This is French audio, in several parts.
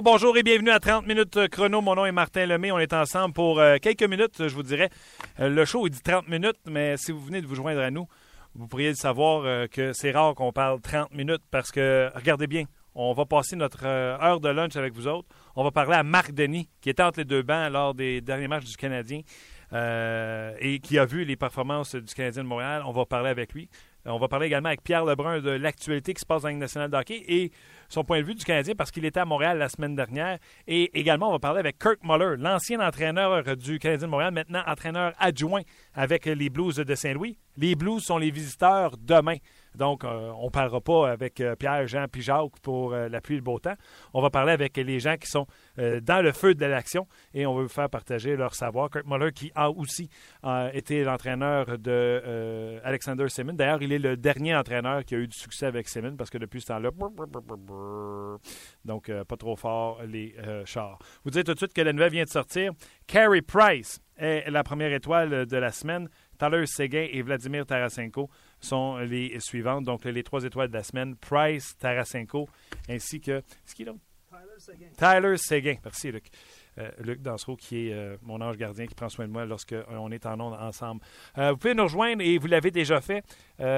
Bonjour et bienvenue à 30 minutes chrono. Mon nom est Martin Lemay. On est ensemble pour euh, quelques minutes, je vous dirais. Euh, le show, il dit 30 minutes, mais si vous venez de vous joindre à nous, vous pourriez le savoir euh, que c'est rare qu'on parle 30 minutes parce que, regardez bien, on va passer notre heure de lunch avec vous autres. On va parler à Marc Denis, qui était entre les deux bancs lors des derniers matchs du Canadien et qui a vu les performances du Canadien de Montréal. On va parler avec lui. On va parler également avec Pierre Lebrun de l'actualité qui se passe dans la nationale de hockey et son point de vue du Canadien parce qu'il était à Montréal la semaine dernière. Et également, on va parler avec Kirk Muller, l'ancien entraîneur du Canadien de Montréal, maintenant entraîneur adjoint avec les Blues de Saint-Louis. Les Blues sont les visiteurs demain. Donc, euh, on ne parlera pas avec euh, Pierre, Jean puis Jacques pour euh, la pluie et le beau temps. On va parler avec les gens qui sont dans le feu de l'action et on va vous faire partager leur savoir. Kurt Muller, qui a aussi été l'entraîneur de Alexander Simmons. D'ailleurs, il est le dernier entraîneur qui a eu du succès avec Simmons parce que depuis ce temps-là, donc pas trop fort les chars. Vous dites tout de suite que la nouvelle vient de sortir. Carey Price est la première étoile de la semaine. Tyler Seguin et Vladimir Tarasenko sont les suivantes. Donc, les trois étoiles de la semaine, Price, Tarasenko, ainsi que... Ce qui est Tyler Seguin. Tyler Seguin. Merci, Luc. Euh, Luc Dansereau, qui est euh, mon ange gardien, qui prend soin de moi lorsqu'on est en ondes ensemble. Euh, vous pouvez nous rejoindre, et vous l'avez déjà fait,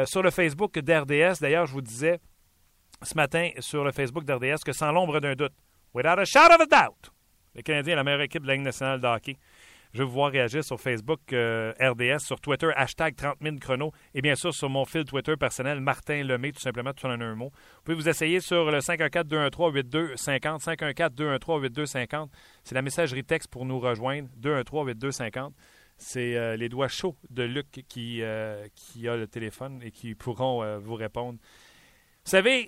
sur le Facebook d'RDS. D'ailleurs, je vous disais ce matin sur le Facebook d'RDS que sans l'ombre d'un doute, without a shadow of a doubt, le Canadien est la meilleure équipe de la Ligue nationale de hockey. Je vais vous voir réagir sur Facebook euh, RDS, sur Twitter, hashtag 30 000 chrono, et bien sûr sur mon fil Twitter personnel, Martin Lemay, tout simplement, tout en un mot. Vous pouvez vous essayer sur le 514-213-8250, 514-213-8250. C'est la messagerie texte pour nous rejoindre, 213-8250. C'est euh, les doigts chauds de Luc qui, euh, qui a le téléphone et qui pourront vous répondre. Vous savez,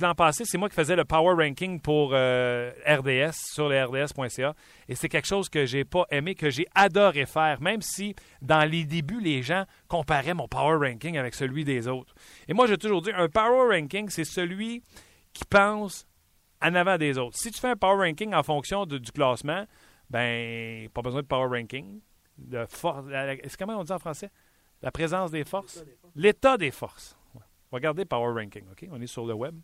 l'an passé, c'est moi qui faisais le power ranking pour euh, RDS sur le RDS.ca. Et c'est quelque chose que j'ai pas aimé, que j'ai adoré faire, même si dans les débuts, les gens comparaient mon power ranking avec celui des autres. Et moi, j'ai toujours dit, un power ranking, c'est celui qui pense en avant des autres. Si tu fais un power ranking en fonction du classement, ben, pas besoin de power ranking. De force, c'est comment on dit en français? La présence des forces? L'état des forces. Regardez Power Ranking, OK? On est sur le web.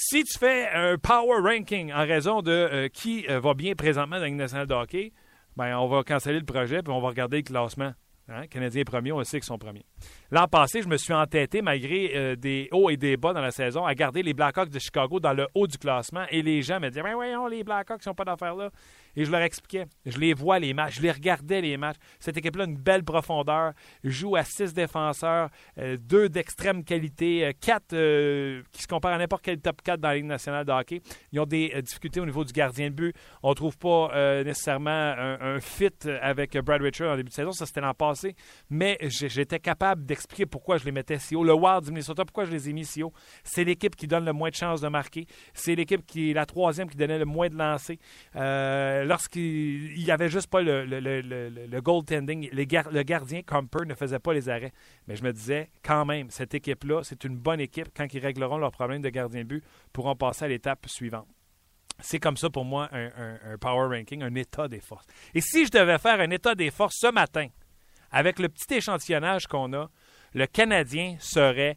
Si tu fais un power ranking en raison de euh, qui euh, va bien présentement dans la nationale de hockey, ben, on va canceller le projet puis on va regarder le classement. Hein? Canadien premier, on sait qu'ils sont premiers. L'an passé, je me suis entêté, malgré euh, des hauts et des bas dans la saison, à garder les Blackhawks de Chicago dans le haut du classement. Et les gens me disaient Ben voyons, les Blackhawks n'ont pas d'affaires là. Et je leur expliquais. Je les vois, les matchs. Je les regardais, les matchs. Cette équipe-là, une belle profondeur. Joue à six défenseurs, euh, deux d'extrême qualité, euh, quatre euh, qui se comparent à n'importe quel top 4 dans la Ligue nationale de hockey. Ils ont des difficultés au niveau du gardien de but. On ne trouve pas nécessairement un, fit avec Brad Richard en début de saison. Ça, c'était l'an passé. Mais j'étais capable d'expliquer pourquoi je les mettais si haut. Le Wild du Minnesota, pourquoi je les ai mis si haut? C'est l'équipe qui donne le moins de chances de marquer. C'est l'équipe qui est la troisième qui donnait le moins de lancers lorsqu'il n'y avait juste pas le, le, le, goaltending, le gardien Comper ne faisait pas les arrêts. Mais je me disais, quand même, cette équipe-là, c'est une bonne équipe. Quand ils régleront leurs problèmes de gardien de but, pourront passer à l'étape suivante. C'est comme ça pour moi un, power ranking, un état des forces. Et si je devais faire un état des forces ce matin, avec le petit échantillonnage qu'on a, le Canadien serait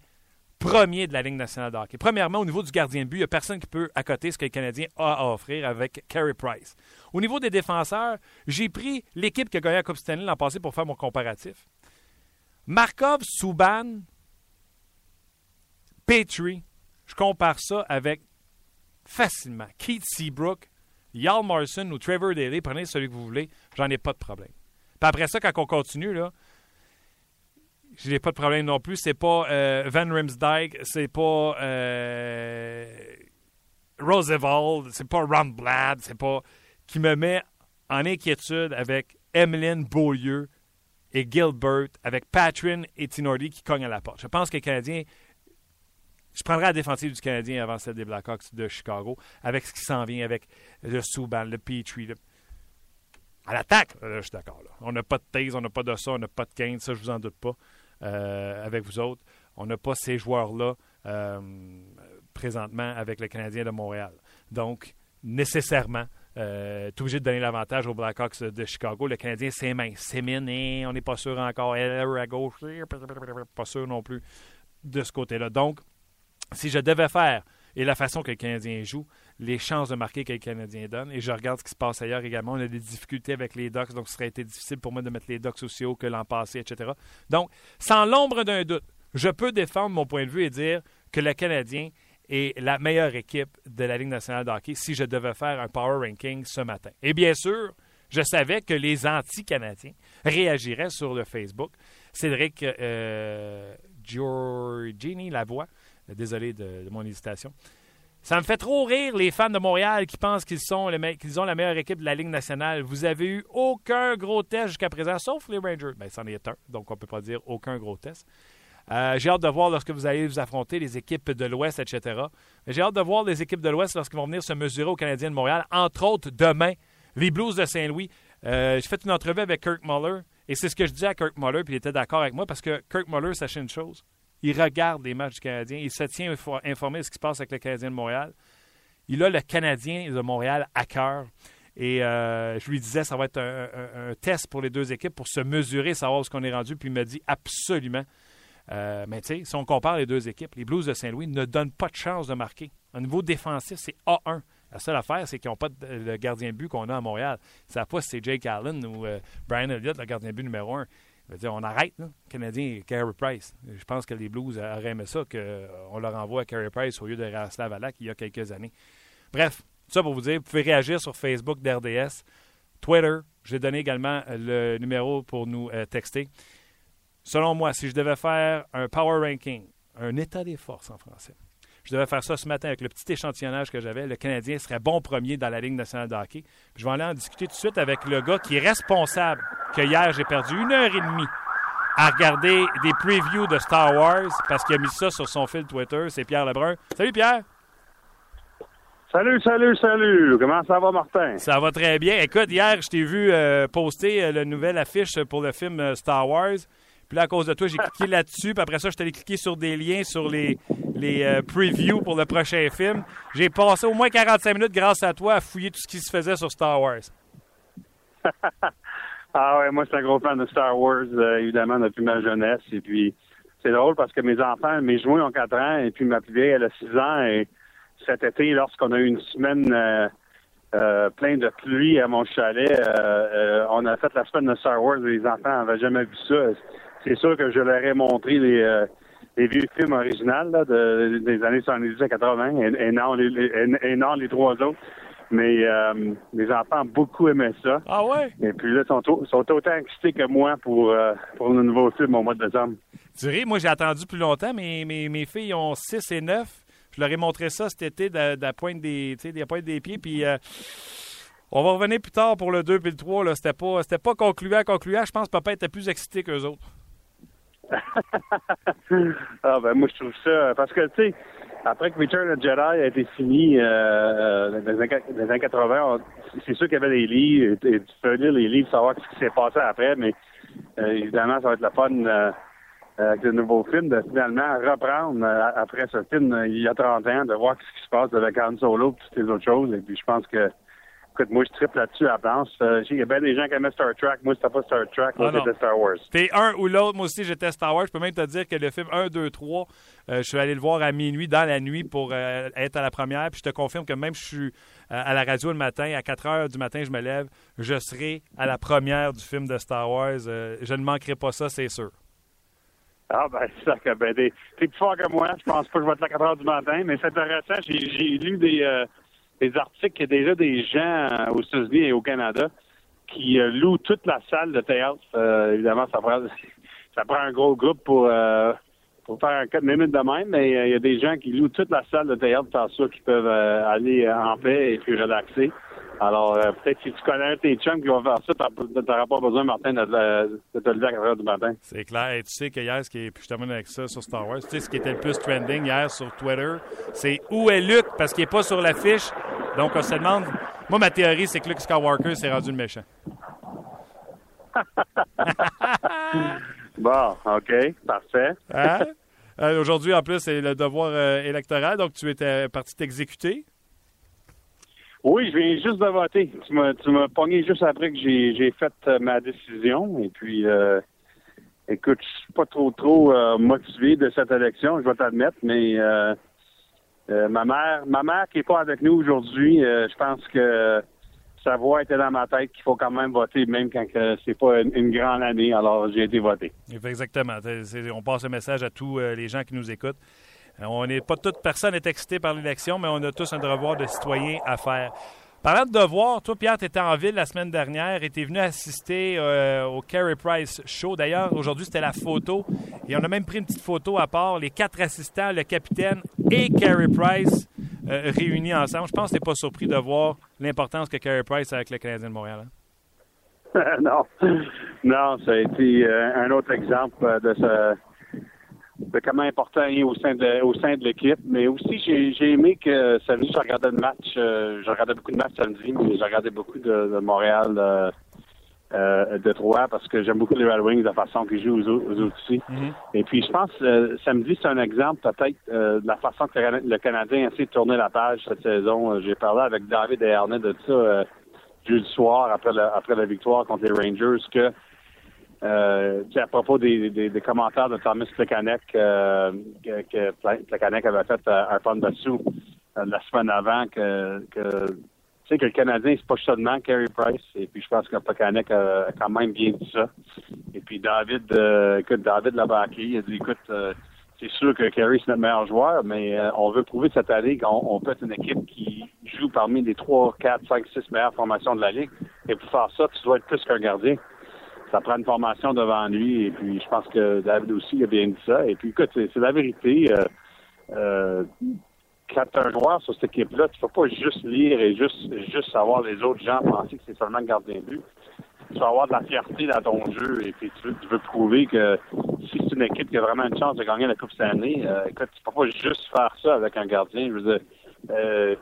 premier de la Ligue nationale de hockey. Premièrement, au niveau du gardien de but, il n'y a personne qui peut accoter ce que le Canadien a à offrir avec Carey Price. Au niveau des défenseurs, j'ai pris l'équipe qui a gagné la Coupe l'an passé pour faire mon comparatif. Markov, Subban, Petrie, je compare ça avec facilement Keith Seabrook, Yal Morrison ou Trevor Daly. Prenez celui que vous voulez, j'en ai pas de problème. Puis après ça, quand on continue, là, je n'ai pas de problème non plus. C'est pas euh, Van Rimsdijk, c'est pas euh, Roosevelt, c'est pas Blad, c'est pas qui me met en inquiétude avec Emeline Beaulieu et Gilbert, avec Patrin et Tinordi qui cognent à la porte. Je pense que les Canadiens. Je prendrai la défensive du Canadien avant celle des Blackhawks de Chicago, avec ce qui s'en vient, avec le Subban, le Petrie. À l'attaque, je suis d'accord. On n'a pas de Taze, on n'a pas de ça, on n'a pas de Kane, ça, je vous en doute pas. Euh, avec vous autres. On n'a pas ces joueurs-là euh, présentement avec le Canadien de Montréal. Donc, nécessairement, euh, obligé de donner l'avantage aux Blackhawks de Chicago. Le Canadien, c'est mince. C'est mine et on n'est pas sûr encore. à gauche, pas sûr non plus de ce côté-là. Donc, si je devais faire, et la façon que le Canadien joue, les chances de marquer que les Canadiens donnent. Et je regarde ce qui se passe ailleurs également. On a des difficultés avec les Ducks, donc ce serait été difficile pour moi de mettre les Ducks aussi que l'an passé, etc. Donc, sans l'ombre d'un doute, je peux défendre mon point de vue et dire que le Canadien est la meilleure équipe de la Ligue nationale de hockey si je devais faire un power ranking ce matin. Et bien sûr, je savais que les anti-Canadiens réagiraient sur le Facebook. Cédric euh, Giorgini Lavoie, désolé de mon hésitation, ça me fait trop rire les fans de Montréal qui pensent qu'ils sont qu'ils ont la meilleure équipe de la Ligue nationale. Vous avez eu aucun gros test jusqu'à présent, sauf les Rangers. Bien, c'en est un, donc on ne peut pas dire aucun gros test. Euh, j'ai hâte de voir lorsque vous allez vous affronter les équipes de l'Ouest, etc. J'ai hâte de voir les équipes de l'Ouest lorsqu'ils vont venir se mesurer aux Canadiens de Montréal. Entre autres, demain, les Blues de Saint-Louis. Euh, j'ai fait une entrevue avec Kirk Muller et c'est ce que je dis à Kirk Muller, puis il était d'accord avec moi parce que Kirk Muller, sachez une chose il regarde les matchs du Canadien. Il se tient informé de ce qui se passe avec le Canadien de Montréal. Il a le Canadien de Montréal à cœur. Et euh, je lui disais, ça va être un, test pour les deux équipes pour se mesurer, savoir ce qu'on est rendu. Puis il me dit absolument. Euh, mais tu sais, si on compare les deux équipes, les Blues de Saint-Louis ne donnent pas de chance de marquer. Au niveau défensif, c'est A1. La seule affaire, c'est qu'ils n'ont pas le gardien de but qu'on a à Montréal. Ils ne pas c'est Jake Allen ou euh, Brian Elliott, le gardien de but numéro un on arrête, là, Canadien, Carey Price. Je pense que les Blues auraient aimé ça, qu'on leur envoie à Carey Price au lieu de Raslav Alak il y a quelques années. Bref, ça pour vous dire, vous pouvez réagir sur Facebook d'RDS, Twitter. J'ai donné également le numéro pour nous euh, texter. Selon moi, si je devais faire un power ranking, un état des forces en français, je devais faire ça ce matin avec le petit échantillonnage que j'avais. Le Canadien serait bon premier dans la Ligue nationale de hockey. je vais aller en discuter tout de suite avec le gars qui est responsable que hier, j'ai perdu une heure et demie à regarder des previews de Star Wars parce qu'il a mis ça sur son fil Twitter. C'est Pierre Lebrun. Salut Pierre! Salut, salut, salut! Comment ça va, Martin? Ça va très bien. Écoute, hier, je t'ai vu euh, poster euh, la nouvelle affiche pour le film euh, Star Wars. Puis là, à cause de toi, j'ai cliqué là-dessus. Puis après ça, je t'allais cliquer sur des liens sur les, les previews pour le prochain film. J'ai passé au moins 45 minutes grâce à toi à fouiller tout ce qui se faisait sur Star Wars. Ah ouais, moi, je suis un gros fan de Star Wars, euh, évidemment, depuis ma jeunesse. Et puis, c'est drôle parce que mes enfants, mes jouets ont 4 ans et puis ma plus elle a 6 ans. Et cet été, lorsqu'on a eu une semaine euh, euh, pleine de pluie à mon chalet, on a fait la semaine de Star Wars et les enfants n'avaient jamais vu ça. C'est sûr que je leur ai montré les, les vieux films originaux des années 70 à 80 et, non, les, et non les trois autres. Mais euh, les enfants ont beaucoup aimé ça. Ah ouais? Et puis là, ils sont, sont autant excités que moi pour, euh, pour le nouveau film au mois de décembre. Tu ris, moi j'ai attendu plus longtemps, mais mes, mes filles ont 6 et 9. Je leur ai montré ça cet été de, la pointe des, des pieds. Puis euh, on va revenir plus tard pour le 2 puis le 3. C'était pas, c'était pas concluant, concluant. Je pense que papa était plus excité qu'eux autres. ah ben moi je trouve ça parce que tu sais après que Return of Jedi a été fini euh, euh dans, les années 80, c'est sûr qu'il y avait des livres, et, tu peux lire les livres, savoir ce qui s'est passé après, mais euh, évidemment, ça va être la fun euh, avec le nouveau film de finalement reprendre après ce film il y a 30 ans, de voir ce qui se passe avec Han Solo et toutes les autres choses. Et puis je pense que Écoute, moi, je triple là-dessus à la planche. Euh, il y a bien des gens qui aimaient Star Trek. Moi, c'était pas Star Trek. Moi, ah c'était Star Wars. T'es un ou l'autre. Moi aussi, j'étais Star Wars. Je peux même te dire que le film 1, 2, 3, je suis allé le voir à minuit, dans la nuit, pour euh, être à la première. Puis je te confirme que même si je suis euh, à la radio le matin, à 4 heures du matin, je me lève, je serai à la première du film de Star Wars. je ne manquerai pas ça, c'est sûr. Ah, ben, c'est ça que, ben, t'es plus fort que moi. Je pense pas que je vais être à 4 heures du matin, mais c'est intéressant. J'ai lu des des articles qu'il y a déjà des gens euh, aux États-Unis et au Canada qui euh, louent toute la salle de théâtre. Euh, évidemment, ça prend, ça prend un gros groupe pour, pour faire un 4 minutes de même, mais il y a des gens qui louent toute la salle de théâtre pour ça, qui peuvent aller en paix et puis relaxer. Alors, peut-être si tu connais un tes chums qui vont faire ça, tu n'auras pas besoin, Martin, de, te lever à 4 heures du matin. C'est clair. Et tu sais que hier, ce qui est, puis je termine avec ça sur Star Wars, tu sais ce qui était le plus trending hier sur Twitter, c'est où est Luke, parce qu'il n'est pas sur l'affiche. Donc, on se demande. Moi, ma théorie, c'est que Luke Skywalker s'est rendu le méchant. bon, OK, parfait. Hein? Euh, aujourd'hui, en plus, c'est le devoir euh, électoral, donc tu étais parti t'exécuter? Oui, je viens juste de voter. Tu m'as, pogné juste après que j'ai, fait euh, ma décision. Et puis, écoute, je suis pas trop, trop motivé de cette élection, je vais t'admettre, mais ma mère, ma mère qui est pas avec nous aujourd'hui, je pense que sa voix était dans ma tête qu'il faut quand même voter, même quand c'est pas une, grande année. Alors, j'ai été voté. Exactement. on passe un message à tous les gens qui nous écoutent. On n'est pas toute personne est excitée par l'élection, mais on a tous un devoir de citoyen à faire. Parlant de devoir, toi, Pierre, tu étais en ville la semaine dernière et tu es venu assister euh, au Carey Price Show. D'ailleurs, aujourd'hui, c'était la photo. Et on a même pris une petite photo à part, les quatre assistants, le capitaine et Carey Price euh, réunis ensemble. Je pense que tu pas surpris de voir l'importance que Carey Price a avec le Canadien de Montréal. Hein? non. Non, ça a été euh, un autre exemple de ce de comment important il est au sein de au sein de l'équipe. Mais aussi j'ai aimé que samedi, je regardais le match. Euh, je regardais beaucoup de matchs samedi, mais j'ai regardé beaucoup de, Montréal euh, euh, de Troyes parce que j'aime beaucoup les Red Wings, la façon qu'ils jouent aux, autres aussi. Mm-hmm. Et puis je pense samedi, c'est un exemple peut-être de la façon que le Canadien essaie de tourner la page cette saison. J'ai parlé avec David et de ça jeudi soir après la, après la victoire contre les Rangers que euh, à propos des, des, des, commentaires de Thomas Plekanec, euh, que, que avait fait euh, un pont dessous euh, la semaine avant, que, que tu sais que le Canadien, c'est pas seulement Carey Price. Et puis je pense que Plekanec a, quand même bien dit ça. Et puis David, euh, écoute, David Labacky, il a dit, écoute, c'est sûr que Carey, c'est notre meilleur joueur, mais on veut prouver cette année qu'on peut être une équipe qui joue parmi les 3, 4, 5, 6 meilleures formations de la Ligue. Et pour faire ça, tu dois être plus qu'un gardien ça prend une formation devant lui. Et puis, je pense que David aussi a bien dit ça. Et puis, écoute, c'est la vérité. Euh, euh, quand tu un joueur sur cette équipe-là, tu ne peux pas juste lire et juste, juste savoir les autres gens penser que c'est seulement le gardien de but. Tu vas avoir de la fierté dans ton jeu et puis tu veux, prouver que si c'est une équipe qui a vraiment une chance de gagner la Coupe cette année, euh, écoute, tu peux pas juste faire ça avec un gardien. Je veux dire, euh,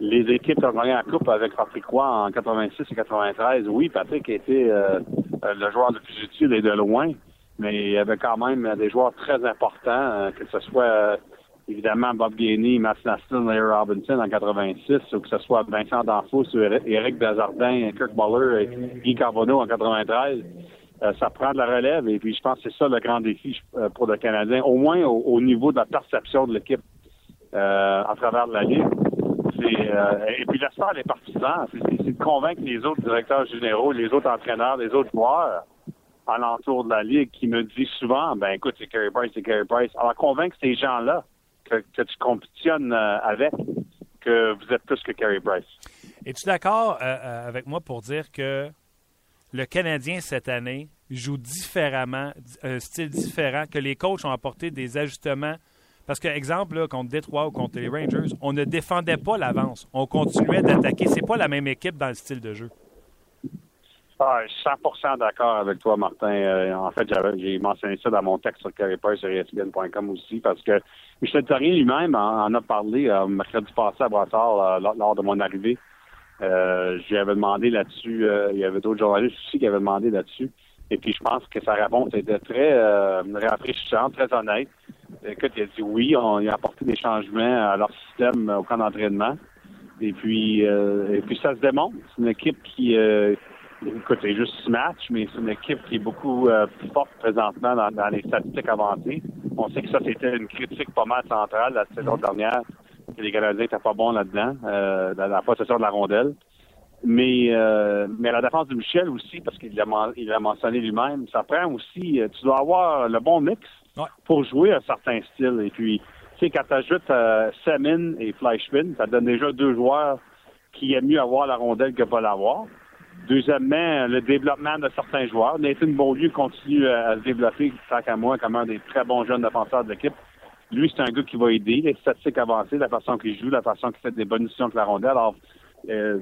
les équipes qui ont gagné la Coupe avec Patrick Roy en 86 et 93, oui, Patrick était euh, euh, le joueur le plus utile et de loin, mais il y avait quand même des joueurs très importants, euh, que ce soit évidemment Bob Gainey, Matt Naston, Larry Robinson en 86, ou que ce soit Vincent Danfous, Eric Bazardin, Kirk Muller et Guy Carbonneau en 93. ça prend de la relève et puis je pense que c'est ça le grand défi pour le Canadien, au moins au, niveau de la perception de l'équipe à travers la Ligue. Euh, et puis star des partisans, c'est de convaincre les autres directeurs généraux, les autres entraîneurs, les autres joueurs alentour de la Ligue qui me disent souvent, ben écoute, c'est Carey Price, c'est Carey Price. Alors convaincre ces gens-là que, tu compétitionnes euh, avec, que vous êtes plus que Carey Price. Es-tu d'accord euh, avec moi pour dire que le Canadien cette année joue différemment, un style différent, que les coachs ont apporté des ajustements parce que, exemple, contre Detroit ou contre les Rangers, on ne défendait pas l'avance. On continuait d'attaquer. C'est pas la même équipe dans le style de jeu. Ah, je suis 100% d'accord avec toi, Martin. Euh, en fait, j'ai mentionné ça dans mon texte sur Carriper sur ESPN.com aussi, parce que Michel Therrien lui-même en, a parlé euh, mercredi passé à Brassard euh, lors de mon arrivée. Euh, J'avais demandé là-dessus, il y avait d'autres journalistes aussi qui avaient demandé là-dessus. Et puis, je pense que sa réponse était très euh, rafraîchissante, très honnête. Écoute, il a dit oui, on a apporté des changements à leur système au camp d'entraînement. Et puis, euh, et puis ça se démontre. C'est une équipe qui, euh, écoute, c'est juste ce match, mais c'est une équipe qui est beaucoup euh, plus forte présentement dans, les statistiques avancées. On sait que ça, c'était une critique pas mal centrale la saison dernière, que les Canadiens n'étaient pas bons là-dedans, euh, dans la possession de la rondelle. Mais, euh, mais la défense de Michel aussi, parce qu'il l'a il mentionné lui-même, ça prend aussi, euh, tu dois avoir le bon mix pour jouer un certain style. Et puis, tu sais, quand tu ajoutes euh, Semin et Fleischmann, ça donne déjà deux joueurs qui aiment mieux avoir la rondelle que pas l'avoir. Deuxièmement, le développement de certains joueurs. Nathan Beaulieu continue à, se développer, tant qu'à moi, comme un des très bons jeunes défenseurs de l'équipe. Lui, c'est un gars qui va aider les statistiques avancées, la façon qu'il joue, la façon qu'il fait des bonnes décisions avec la rondelle. Alors, euh,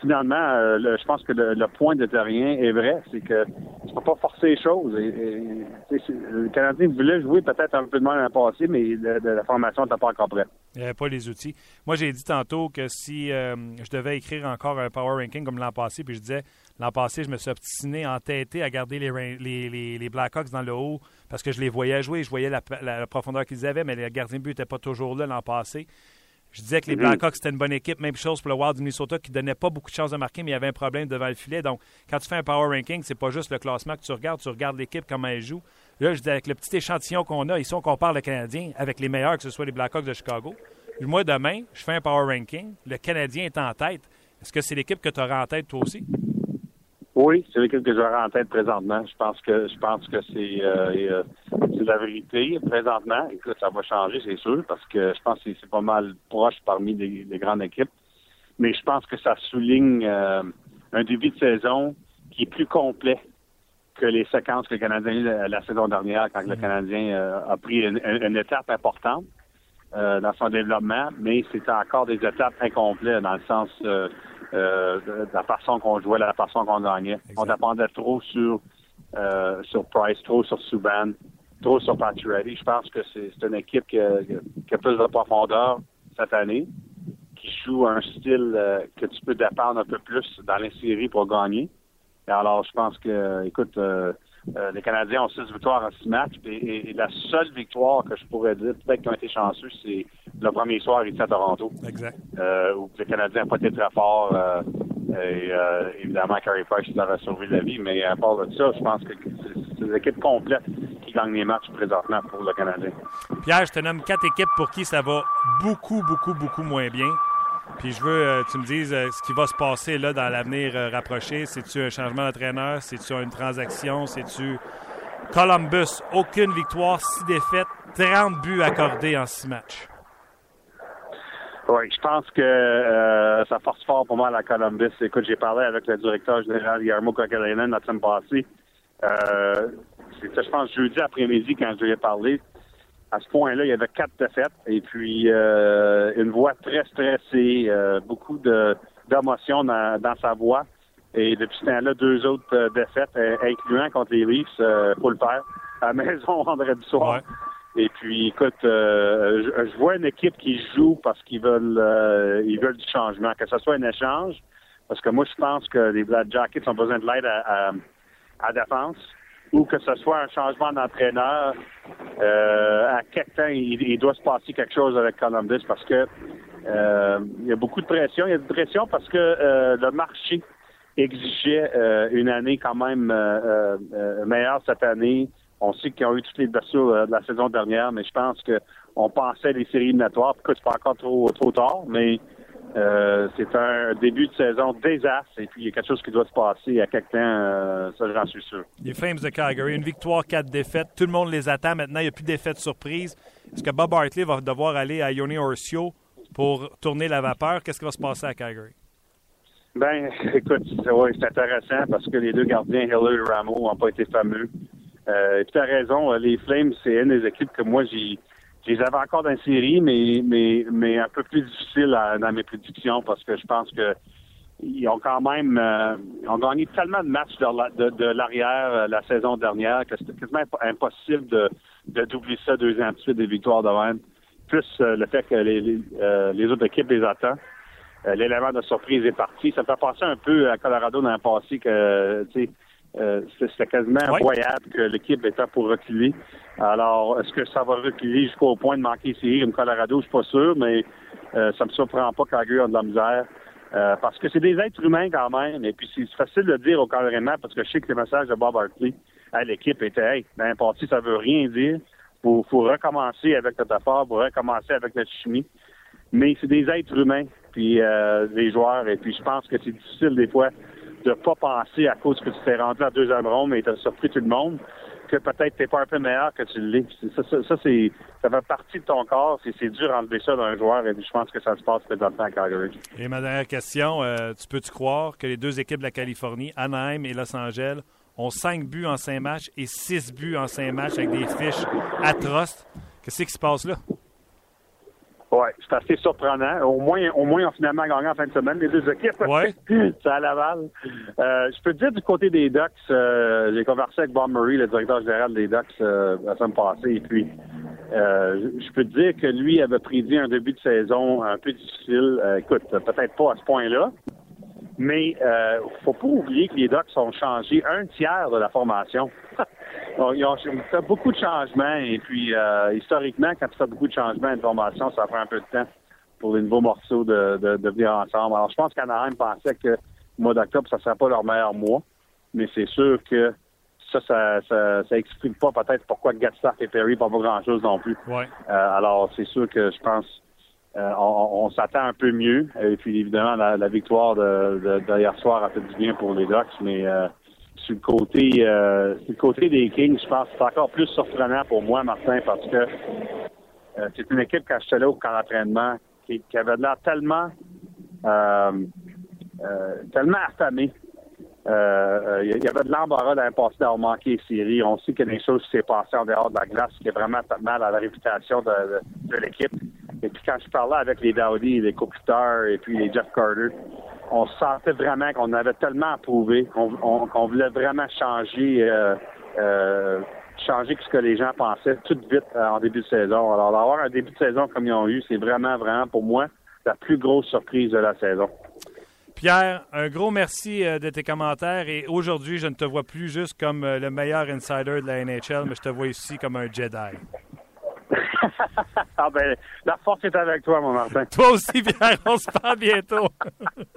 finalement, euh, je pense que le, point de rien est vrai, c'est que tu peux pas forcer les choses. Le Canadien voulait jouer peut-être un peu de mal l'an passé, mais la formation n'était pas encore prête. Il avait pas les outils. Moi, j'ai dit tantôt que si euh, je devais écrire encore un power ranking comme l'an passé, puis je disais, l'an passé, je me suis obstiné, entêté à garder les, les, les, Blackhawks dans le haut parce que je les voyais jouer, je voyais la, la profondeur qu'ils avaient, mais les gardiens de but n'étaient pas toujours là l'an passé. Je disais que les Blackhawks, c'était une bonne équipe. Même chose pour le Wild du Minnesota qui ne donnait pas beaucoup de chances de marquer, mais il y avait un problème devant le filet. Donc, quand tu fais un power ranking, c'est pas juste le classement que tu regardes, tu regardes l'équipe, comment elle joue. Là, je dis avec le petit échantillon qu'on a, ici, on compare le Canadien avec les meilleurs, que ce soit les Blackhawks de Chicago. moi, demain, je fais un power ranking, le Canadien est en tête. Est-ce que c'est l'équipe que tu auras en tête toi aussi? Oui, c'est l'équipe que j'aurai en tête présentement. Je pense que je pense que c'est euh, euh, la vérité présentement. Écoute, ça va changer, c'est sûr, parce que je pense que c'est pas mal proche parmi les, grandes équipes. Mais je pense que ça souligne euh, un début de saison qui est plus complet que les séquences que le Canadien a eu la, saison dernière, quand le mm-hmm. Canadien a pris une, étape importante dans son développement, mais c'était encore des étapes incomplètes dans le sens euh, de, la façon qu'on jouait, la façon qu'on gagnait. On dépendait trop sur euh, sur Price, trop sur Subban, trop sur Pacioretty. Je pense que c'est une équipe qui a, qui a, plus de profondeur cette année, qui joue un style euh, que tu peux dépendre un peu plus dans les séries pour gagner. alors, je pense que, écoute, euh, euh, les Canadiens ont six victoires en six matchs. Et, la seule victoire que je pourrais dire, peut-être qu'ils ont été chanceux, c'est le premier soir ici à Toronto. Exact. Euh, où les Canadiens n'ont pas été très forts. Euh, et évidemment, Carey Price leur a sauvé la vie. Mais à part de ça, je pense que c'est l'équipe complète qui gagne les matchs présentement pour le Canadien. Pierre, je te nomme quatre équipes pour qui ça va beaucoup, beaucoup, beaucoup moins bien. Puis je veux euh, tu me dises euh, ce qui va se passer là dans l'avenir euh, rapproché. C'est-tu un changement d'entraîneur? C'est-tu une transaction? C'est-tu Columbus? Aucune victoire, six défaites, 30 buts accordés en six matchs. Oui, je pense que ça force fort pour moi à la Columbus. Écoute, j'ai parlé avec le directeur général Yarmo Kokalainen la semaine passée. C'était, je pense, jeudi après-midi quand je lui ai parlé à ce point-là, il y avait quatre défaites et puis euh, une voix très stressée, euh, beaucoup de d'émotions dans, dans, sa voix. Et depuis ce temps-là, deux autres euh, défaites, incluant contre les Leafs, pour le faire, à la maison vendredi soir. Et puis, écoute, je, vois une équipe qui joue parce qu'ils veulent ils veulent du changement, que ce soit un échange, parce que moi, je pense que les Black Jackets ont besoin de l'aide à, à, à défense ou que ce soit un changement d'entraîneur, euh, à quel temps il, doit se passer quelque chose avec Columbus parce que euh, il y a beaucoup de pression. Il y a de pression parce que euh, le marché exigeait une année quand même meilleure cette année. On sait qu'ils ont eu toutes les blessures de la saison dernière, mais je pense que on pensait les séries éliminatoires. Pourquoi c'est pas encore trop trop tard, mais euh, c'est un début de saison désastre et puis il y a quelque chose qui doit se passer à quelque temps, euh, ça j'en suis sûr. Les Flames de Calgary, une victoire, quatre défaites. Tout le monde les attend maintenant. Il n'y a plus de surprise. Est-ce que Bob Hartley va devoir aller à Yoni Orcio pour tourner la vapeur? Qu'est-ce qui va se passer à Calgary? Ben, écoute, c'est intéressant parce que les deux gardiens, Hiller et Rameau, n'ont pas été fameux. Euh, et tu as raison, les Flames, c'est une des équipes que moi j'ai je les avais encore dans la série, mais, mais, mais un peu plus difficile dans mes prédictions parce que je pense que ils ont quand même euh, ont gagné tellement de matchs de, l'arrière euh, la saison dernière que c'était quasiment impossible de, de doubler ça deux ans de suite des victoires de même. Plus euh, le fait que les, les, autres équipes les attendent. L'élément de surprise est parti. Ça me fait penser un peu à Colorado dans le passé que tu sais euh, c'était quasiment incroyable que l'équipe était pour reculer. Alors, est-ce que ça va reculer jusqu'au point de manquer série comme Colorado? Je suis pas sûr, mais euh, ça me surprend pas qu'Agur a de la misère. Euh, parce que c'est des êtres humains quand même. Et puis c'est facile de dire au carrément parce que je sais que les messages de Bob Hartley à l'équipe étaient Hey, ben parti, ça veut rien dire. Faut, faut recommencer avec notre effort, faut recommencer avec notre chimie. Mais c'est des êtres humains, puis euh, des joueurs, et puis je pense que c'est difficile des fois de pas penser à cause que tu t'es rendu à deuxième ronde mais tu as surpris tout le monde que peut-être tu n'es pas un peu meilleur que tu l'es. Ça, ça, c'est, ça fait partie de ton corps. C'est, c'est dur d'enlever ça d'un joueur et je pense que ça se passe présentement à Calgary. Et ma dernière question, euh, tu peux-tu croire que les deux équipes de la Californie, Anaheim et Los Angeles, ont cinq buts en cinq matchs et six buts en cinq matchs avec des fiches atroces? Qu'est-ce qui se passe là? Oui, c'est assez surprenant. Au moins, au moins, on finalement gagné en fin de semaine, les deux équipes. Ouais. c'est à Laval. Euh, je peux te dire du côté des Ducks, euh, j'ai conversé avec Bob Murray, le directeur général des Ducks, euh, la semaine passée, et puis euh, je peux te dire que lui avait prédit un début de saison un peu difficile. écoute, peut-être pas à ce point-là, mais euh, faut pas oublier que les Ducks ont changé un tiers de la formation. Ils ont fait beaucoup de changements et puis euh, historiquement, quand tu fais beaucoup de changements une formation, ça prend un peu de temps pour les nouveaux morceaux de, de, venir ensemble. Alors je pense qu'Anaheim pensait que le mois d'octobre, ça ne serait pas leur meilleur mois, mais c'est sûr que ça, ça, ça, explique pas peut-être pourquoi Gatstark et Perry pas grand-chose non plus. Ouais. Euh, alors c'est sûr que je pense on, s'attend un peu mieux. Et puis évidemment, la, victoire de, hier soir a fait du bien pour les Ducks, mais sur le côté sur le côté des Kings, je pense que c'est encore plus surprenant pour moi, Martin, parce que c'est une équipe quand j'étais là au camp d'entraînement qui, qui avait l'air tellement tellement affamée euh, il y avait de l'embarras dans le passé d'avoir manqué. On sait qu'il y a des choses qui s'est passées en dehors de la glace qui est vraiment mal à la réputation de, l'équipe. Et puis quand je parlais avec les Dowdy, les Kopitar et puis les Jeff Carter, on sentait vraiment qu'on avait tellement approuvé, qu'on voulait vraiment changer euh, euh, changer ce que les gens pensaient tout vite en début de saison. Alors d'avoir un début de saison comme ils ont eu, c'est vraiment, vraiment pour moi la plus grosse surprise de la saison. Pierre, un gros merci euh, de tes commentaires et aujourd'hui, je ne te vois plus juste comme euh, le meilleur insider de la NHL, mais je te vois ici comme un Jedi. ah ben, la force est avec toi, mon Martin. Toi aussi, Pierre. On se parle bientôt.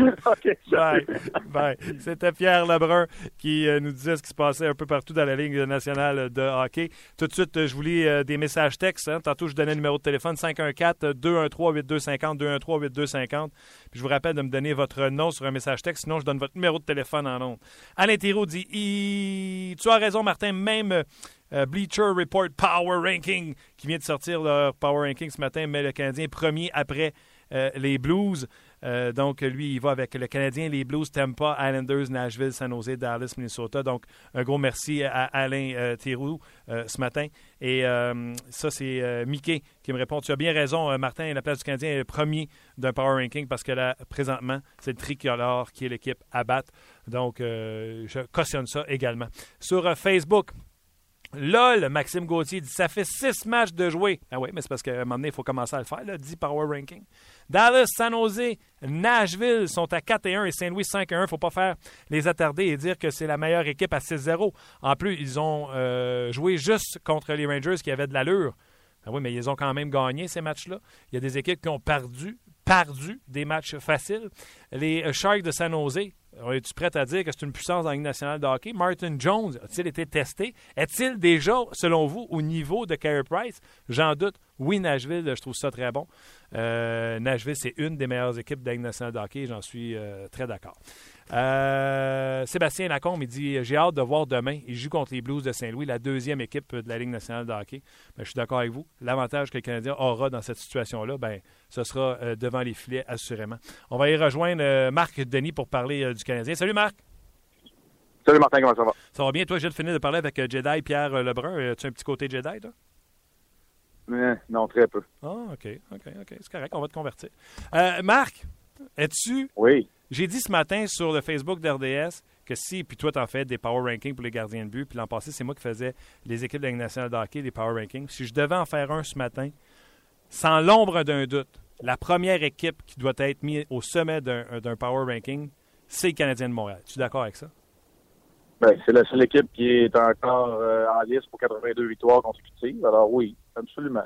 Bye. C'était Pierre Lebrun qui euh, nous disait ce qui se passait un peu partout dans la Ligue nationale de hockey. Tout de suite, je vous lis euh, des messages textes. Hein. Tantôt, je donnais le numéro de téléphone 514-213-8250, 213-8250. Puis je vous rappelle de me donner votre nom sur un message texte, sinon je donne votre numéro de téléphone en nom. Alain Thiraud dit Tu as raison, Martin, même euh, Bleacher Report Power Ranking qui vient de sortir leur Power Ranking ce matin, mais le Canadien premier après euh, les Blues. Euh, donc, lui, il va avec le Canadien, les Blues, Tampa, Islanders, Nashville, San Jose, Dallas, Minnesota. Donc, un gros merci à Alain euh, ce matin. Et ça, c'est Mickey qui me répond. Tu as bien raison, Martin, la place du Canadien est le premier d'un Power Ranking parce que là, présentement, c'est le tricolore qui est l'équipe à battre. Donc, je cautionne ça également. Sur Facebook, LOL, Maxime Gauthier dit ça fait six matchs de jouer. Ah oui, mais c'est parce qu'à un moment donné, il faut commencer à le faire, là, 10 Power Ranking. Dallas, San Jose, Nashville sont à 4 et 1 et Saint-Louis 5 et 1. Il ne faut pas faire les attarder et dire que c'est la meilleure équipe à 6-0. En plus, ils ont euh, joué juste contre les Rangers qui avaient de l'allure. Ah oui, mais ils ont quand même gagné ces matchs-là. Il y a des équipes qui ont perdu, perdu des matchs faciles. Les Sharks de San Jose, es-tu prêt à dire que c'est une puissance dans la Ligue nationale de hockey? Martin Jones a-t-il été testé? Est-il déjà, selon vous, au niveau de Carey Price? J'en doute. Oui, Nashville, je trouve ça très bon. Euh, Nashville, c'est une des meilleures équipes de la hockey. J'en suis euh, très d'accord. Euh, Sébastien Lacombe, il dit J'ai hâte de voir demain. Il joue contre les Blues de Saint-Louis, la deuxième équipe de la Ligue nationale de hockey. Ben, je suis d'accord avec vous. L'avantage que le Canadien aura dans cette situation-là, ben, ce sera euh, devant les filets, assurément. On va y rejoindre euh, Marc Denis pour parler du Canadien. Salut Marc. Salut Martin, comment ça va? Ça va bien? Toi, j'ai fini de parler avec Jedi Pierre Lebrun. As-tu un petit côté Jedi, toi? non, très peu. Ah, OK, OK, OK. C'est correct, on va te convertir. Marc, es-tu? Oui. J'ai dit ce matin sur le Facebook d'RDS que si, puis toi, tu en fais des power rankings pour les gardiens de but, puis l'an passé, c'est moi qui faisais les équipes de la Ligue nationale de hockey, des power rankings. Si je devais en faire un ce matin, sans l'ombre d'un doute, la première équipe qui doit être mise au sommet d'un power ranking, c'est le Canadien de Montréal. Tu es d'accord avec ça? Ben, c'est la seule équipe qui est encore euh, en liste pour 82 victoires consécutives. Alors oui, absolument.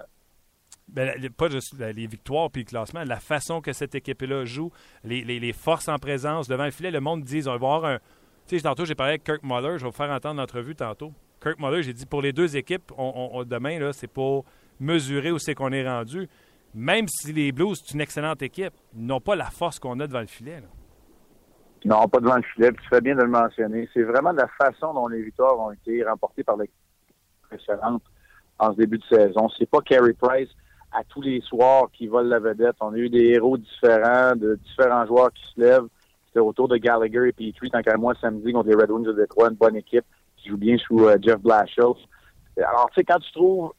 Ben, pas juste les victoires puis le classement, la façon que cette équipe-là joue, les, forces en présence devant le filet, le monde dit on va avoir un. Tu sais, tantôt, j'ai parlé avec Kirk Muller, je vais vous faire entendre l'entrevue tantôt. Kirk Muller, j'ai dit pour les deux équipes, on, demain, là, c'est pour mesurer où c'est qu'on est rendu. Même si les Blues, c'est une excellente équipe, ils n'ont pas la force qu'on a devant le filet. Non, pas devant le filet, tu fais bien de le mentionner. C'est vraiment la façon dont les victoires ont été remportées par l'équipe précédente en ce début de saison. C'est pas Carey Price à tous les soirs qui volent la vedette. On a eu des héros différents, de différents joueurs qui se lèvent. C'était autour de Gallagher et Petrie, tant qu'à moi, samedi contre les Red Wings de Détroit, une bonne équipe qui joue bien sous euh, Jeff Blashill. Alors, tu sais, quand tu trouves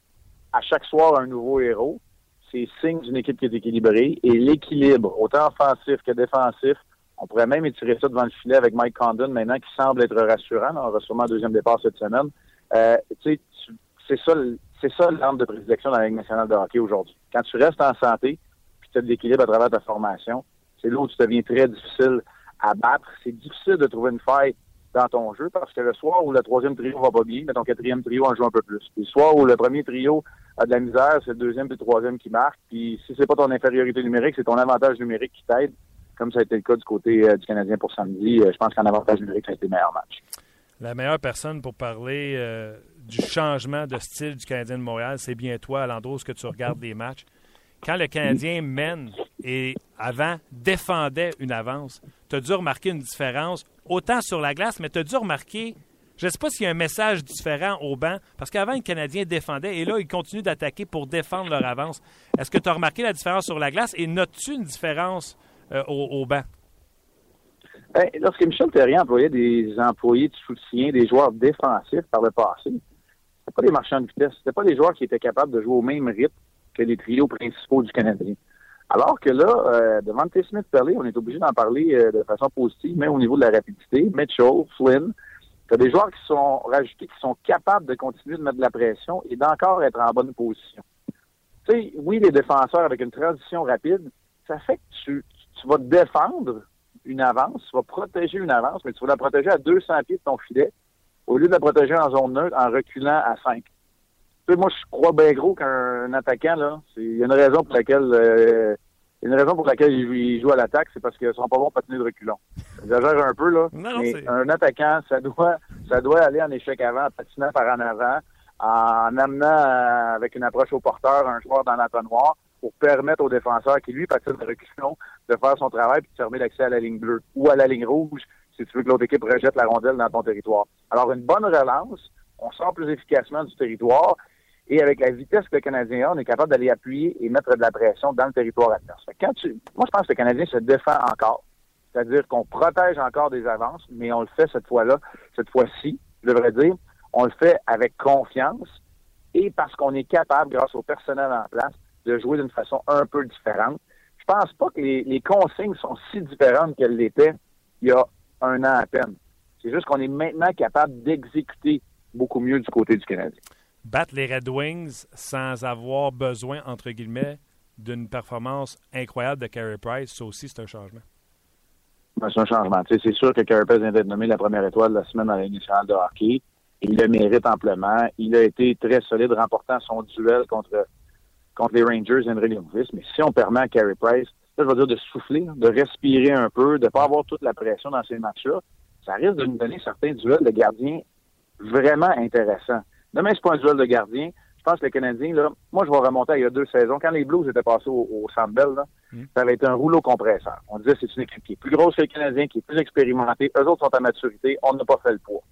à chaque soir un nouveau héros, c'est signe d'une équipe qui est équilibrée. Et l'équilibre, autant offensif que défensif, on pourrait même étirer ça devant le filet avec Mike Condon maintenant, qui semble être rassurant. On aura sûrement un deuxième départ cette semaine. Euh, tu sais, c'est ça c'est ça l'arme de prédilection dans la Ligue nationale de hockey aujourd'hui. Quand tu restes en santé, puis tu as de l'équilibre à travers ta formation, c'est là où tu deviens très difficile à battre. C'est difficile de trouver une faille dans ton jeu parce que le soir où le troisième trio va pas bien, mais ton quatrième trio en joue un peu plus. Puis le soir où le premier trio a de la misère, c'est le deuxième et le troisième qui marque. Puis si c'est pas ton infériorité numérique, c'est ton avantage numérique qui t'aide, comme ça a été le cas du côté euh, du Canadien pour samedi. Euh, je pense qu'en avantage numérique, ça a été le meilleur match. La meilleure personne pour parler euh, du changement de style du Canadien de Montréal, c'est bien toi, à l'endroit où tu regardes les matchs. quand le Canadien mène et avant défendait une avance, tu as dû remarquer une différence, autant sur la glace, mais tu as dû remarquer, je ne sais pas s'il y a un message différent au banc, parce qu'avant, le Canadien défendait et là, ils continuent d'attaquer pour défendre leur avance. Est-ce que tu as remarqué la différence sur la glace et notes-tu une différence euh, au, banc? Ben, lorsque Michel Terrien employait des employés de soutien, des joueurs défensifs par le passé, pas des marchands de vitesse, c'était pas des joueurs qui étaient capables de jouer au même rythme que les trios principaux du Canadien. Alors que là, euh, devant T. Smith Perley, on est obligé d'en parler euh, de façon positive, même au niveau de la rapidité. Mitchell, Flynn, tu des joueurs qui sont rajoutés, qui sont capables de continuer de mettre de la pression et d'encore être en bonne position. Tu sais, oui, les défenseurs avec une transition rapide, ça fait que tu, tu vas défendre une avance, tu vas protéger une avance, mais tu vas la protéger à 200 pieds de ton filet au lieu de la protéger en zone neutre en reculant à 5 moi, je crois bien gros qu'un attaquant, là, il y a une raison pour laquelle euh, une raison pour laquelle il joue à l'attaque, c'est parce qu'ils sont pas bons tenir de reculons. J'exagère un peu, là. mais un attaquant, ça doit, ça doit aller en échec avant, en patinant par en avant, en amenant euh, avec une approche au porteur un joueur dans l'entonnoir pour permettre au défenseur qui lui patine de reculons de faire son travail puis de fermer l'accès à la ligne bleue ou à la ligne rouge si tu veux que l'autre équipe rejette la rondelle dans ton territoire. Alors, une bonne relance, on sort plus efficacement du territoire et avec la vitesse que le Canadien a, on est capable d'aller appuyer et mettre de la pression dans le territoire adverse. Quand tu, moi, je pense que le Canadien se défend encore. C'est-à-dire qu'on protège encore des avances, mais on le fait cette fois-là, cette fois-ci, je devrais dire, on le fait avec confiance et parce qu'on est capable, grâce au personnel en place, de jouer d'une façon un peu différente. Je pense pas que les, les consignes sont si différentes qu'elles l'étaient il y a un an à peine. C'est juste qu'on est maintenant capable d'exécuter beaucoup mieux du côté du Canadien battre les Red Wings sans avoir besoin, entre guillemets, d'une performance incroyable de Carey Price, ça aussi, c'est un changement. Ben, c'est un changement. c'est sûr que Carey Price vient d'être nommé la première étoile de la semaine à l'initiale de hockey. Il le mérite amplement. Il a été très solide, remportant son duel contre, contre les Rangers et Lundqvist. Mais si on permet à Carey Price, je veux dire de souffler, de respirer un peu, de ne pas avoir toute la pression dans ces matchs-là, ça risque de nous donner certains duels de gardiens vraiment intéressants. Demain, c'est pas un duel de gardien. Je pense que les Canadiens, là, moi, je vais remonter à il y a deux saisons. Quand les Blues étaient passés au, au Centre mm. ça avait été un rouleau compresseur. On disait c'est une équipe qui est plus grosse que les Canadiens, qui est plus expérimentée. Eux autres sont à maturité. On n'a pas fait le poids.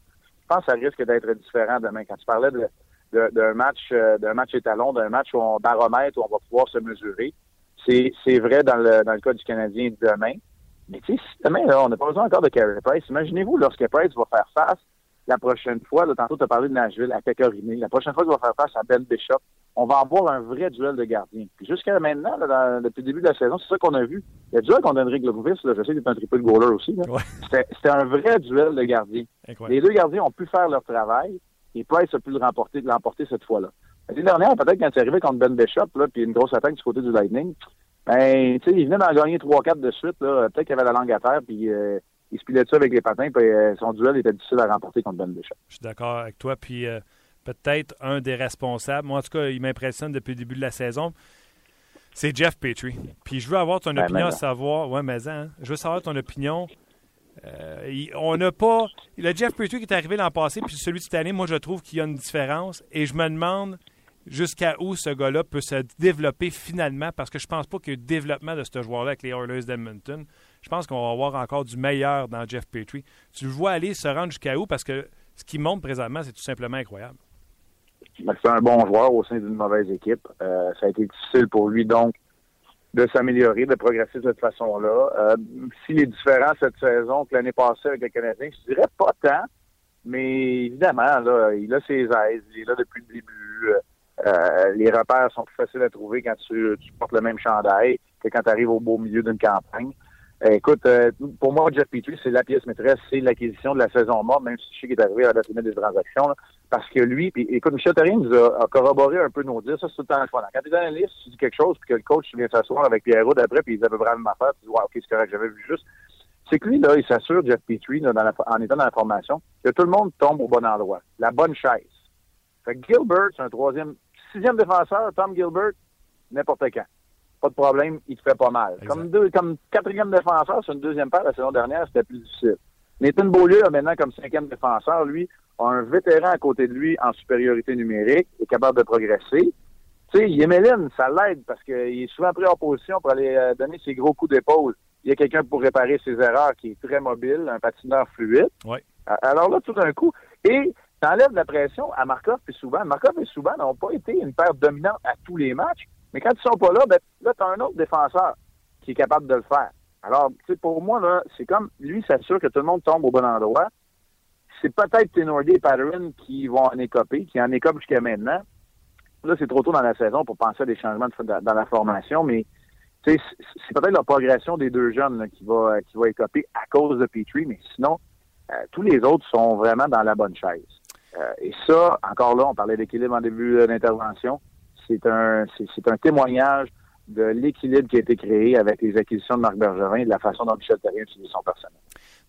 Je pense que ça risque d'être différent demain. Quand tu parlais de, d'un match, euh, d'un match étalon, d'un match où on baromètre, où on va pouvoir se mesurer. C'est, vrai dans le, dans le cas du Canadien demain. Mais tu sais, demain, là, on n'a pas besoin encore de Carey Price. Imaginez-vous lorsque Price va faire face la prochaine fois, là, tantôt tu as parlé de Nashville, à Pecorine, la prochaine fois qu'il va faire face à Ben Bishop, on va avoir un vrai duel de gardiens. Puis jusqu'à maintenant, là, depuis le début de la saison, c'est ça qu'on a vu. Le duel qu'on donne Rick Logovis, là, je sais qu'il est un triple goaler aussi, c'était un vrai duel de gardiens. Les deux gardiens ont pu faire leur travail et Price a pu le remporter, l'emporter cette fois-là. L'année dernière, peut-être quand c'est arrivé contre Ben Bishop, là, puis une grosse attaque du côté du Lightning, ben, tu sais, il venait d'en gagner 3-4 de suite, là. Peut-être qu'il avait la langue à terre, puis euh, il se pilait ça avec les patins, puis euh, son duel était difficile à remporter contre Ben Bishop. Je suis d'accord avec toi, puis euh, peut-être un des responsables, moi en tout cas, il m'impressionne depuis le début de la saison, c'est Jeff Petrie. Puis je veux avoir ton opinion à savoir, ouais, mais hein, je veux savoir ton opinion. Euh, on n'a pas. Le Jeff Petrie qui est arrivé l'an passé, puis celui de cette année, moi, je trouve qu'il y a une différence. Et je me demande jusqu'à où ce gars-là peut se développer finalement, parce que je pense pas qu'il y ait développement de ce joueur-là avec les Oilers d'Edmonton je pense qu'on va avoir encore du meilleur dans Jeff Petrie. Tu le vois aller se rendre jusqu'à où? Parce que ce qu'il montre présentement, c'est tout simplement incroyable. C'est un bon joueur au sein d'une mauvaise équipe. Euh, ça a été difficile pour lui, donc, de s'améliorer, de progresser de cette façon-là. Euh, S'il est différent cette saison que l'année passée avec les Canadiens, je dirais pas tant, mais évidemment, là, il a ses aises, il est là depuis le début. Euh, les repères sont plus faciles à trouver quand tu, tu portes le même chandail que quand tu arrives au beau milieu d'une campagne. Euh, écoute, euh, pour moi, Jeff Petrie, c'est la pièce maîtresse, c'est l'acquisition de la saison morte, même si je sais qu'il est arrivé à la fin des transactions, parce que lui, puis écoute, Michel Therrien nous a, corroboré un peu nos dires, ça c'est tout le temps le Quand tu es liste, tu dis quelque chose, puis que le coach vient s'asseoir avec Pierre Roud après, puis il avait vraiment affaire, tu dis, ouais, ok, c'est correct, j'avais vu juste. C'est que lui, là, il s'assure, Jeff Petrie, dans en étant dans la formation, que tout le monde tombe au bon endroit, la bonne chaise. Fait que Gilbert, c'est un troisième, sixième défenseur, Tom Gilbert, n'importe quand pas de problème, il te fait pas mal. Comme, deux, comme quatrième défenseur sur une deuxième paire la saison dernière, c'était plus difficile. Nathan Beaulieu, maintenant, comme cinquième défenseur, lui, a un vétéran à côté de lui en supériorité numérique, est capable de progresser. Tu sais, Yemelin, ça l'aide parce qu'il est souvent pris en position pour aller euh, donner ses gros coups d'épaule. Il y a quelqu'un pour réparer ses erreurs qui est très mobile, un patineur fluide. Ouais. Alors là, tout d'un coup, et t'enlèves la pression à Markov et Souban. Markov et Souban n'ont pas été une paire dominante à tous les matchs, mais quand ils sont pas là, ben, là, tu as un autre défenseur qui est capable de le faire. Alors, pour moi, là, c'est comme lui s'assure que tout le monde tombe au bon endroit. C'est peut-être Tenordi et Patterson qui vont en écoper, qui en écopent jusqu'à maintenant. Là, c'est trop tôt dans la saison pour penser à des changements dans la formation, mais c'est peut-être la progression des deux jeunes qui va qui va écoper à cause de Petrie, mais sinon, euh, tous les autres sont vraiment dans la bonne chaise. Euh, et ça, encore là, on parlait d'équilibre en début euh, d'intervention. C'est un c'est un témoignage de l'équilibre qui a été créé avec les acquisitions de Marc Bergerin et de la façon dont Michel Therrien utilise son personnel.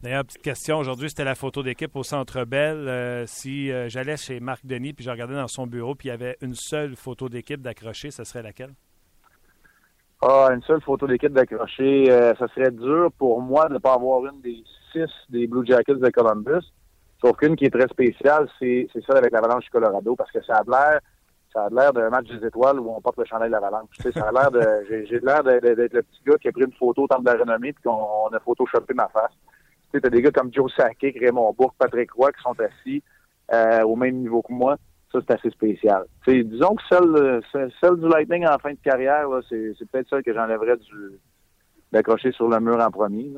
D'ailleurs, petite question. Aujourd'hui, c'était la photo d'équipe au Centre Bell. Euh, si euh, j'allais chez Marc Denis puis je regardais dans son bureau puis il y avait une seule photo d'équipe d'accrocher, ce serait laquelle? Ah, une seule photo d'équipe d'accrocher, euh, ça serait dur pour moi de ne pas avoir une des six des Blue Jackets de Columbus. Sauf qu'une qui est très spéciale, c'est celle avec l'Avalanche du Colorado parce que ça a l'air ça a l'air d'un match des étoiles où on porte le chandail de l'avalanche. Tu sais, ça a l'air de, j'ai l'air d'être le petit gars qui a pris une photo au temple de la renommée puis qu'on a photoshopé ma face. Tu sais, as des gars comme Joe Sakic, Raymond Bourque, Patrick Roy qui sont assis euh, au même niveau que moi. Ça, c'est assez spécial. Tu sais, disons que celle, celle du Lightning en fin de carrière, c'est peut-être celle que j'enlèverais du, d'accrocher sur le mur en premier.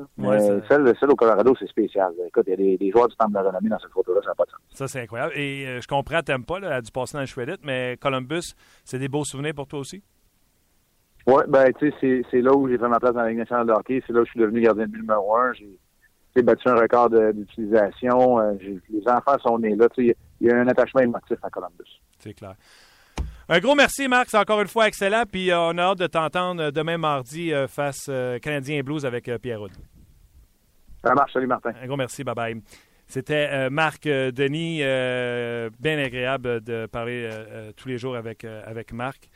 Celle, celle, au Colorado, c'est spécial. Écoute, il y a des, joueurs du temple de la renommée dans cette photo-là, ça n'a pas de sens. Ça, c'est incroyable. Et euh, je comprends, t'aimes pas, là, du passé dans le Shreddit, mais Columbus, c'est des beaux souvenirs pour toi aussi? Oui, ben, tu sais, c'est là où j'ai fait ma place dans la Ligue nationale de hockey. C'est là où je suis devenu gardien de but numéro un. J'ai battu un record d'utilisation. Euh, les enfants sont nés là. Il y a un attachement émotif à Columbus. C'est clair. Un gros merci, Marc. C'est encore une fois excellent. Puis euh, on a hâte de t'entendre euh, demain mardi euh, face Canadien Blues avec Pierre Houd. Ça marche. Salut, Martin. Un gros merci. Bye-bye. C'était Marc Denis. bien agréable de parler tous les jours avec, avec Marc.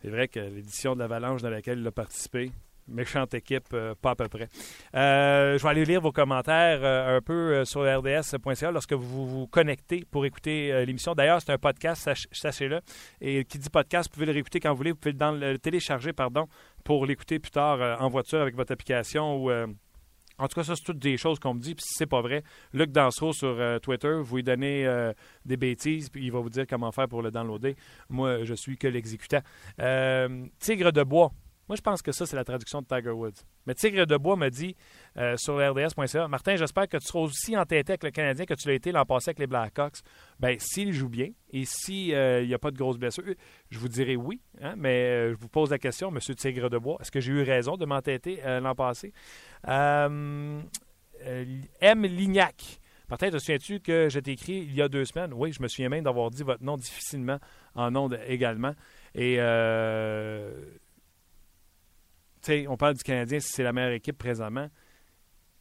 C'est vrai que l'édition de l'Avalanche dans laquelle il a participé, Méchante équipe, euh, pas à peu près. Euh, je vais aller lire vos commentaires euh, un peu sur rds.ca lorsque vous vous connectez pour écouter l'émission. D'ailleurs, c'est un podcast, sachez-le. Et qui dit podcast, vous pouvez le réécouter quand vous voulez. Vous pouvez le, télécharger pardon, pour l'écouter plus tard en voiture avec votre application ou. En tout cas, ça, c'est toutes des choses qu'on me dit, puis si c'est pas vrai, Luc Dansereau sur Twitter, vous lui donnez des bêtises, puis il va vous dire comment faire pour le downloader. Moi, je suis que l'exécutant. Tigre de bois, moi, je pense que ça, c'est la traduction de Tiger Woods. Mais Tigre de Bois me dit euh, sur rds.ca Martin, j'espère que tu seras aussi entêté avec le Canadien que tu l'as été l'an passé avec les Blackhawks. Bien, s'il joue bien et s'il euh, n'y a pas de grosses blessures, je vous dirai oui. Hein, mais euh, je vous pose la question, M. Tigre de Bois, est-ce que j'ai eu raison de m'entêter l'an passé? M. Lignac. Martin, te souviens-tu que je t'ai écrit il y a deux semaines? Oui, je me souviens même d'avoir dit votre nom difficilement en ondes également. Et on parle du Canadien, si c'est la meilleure équipe présentement.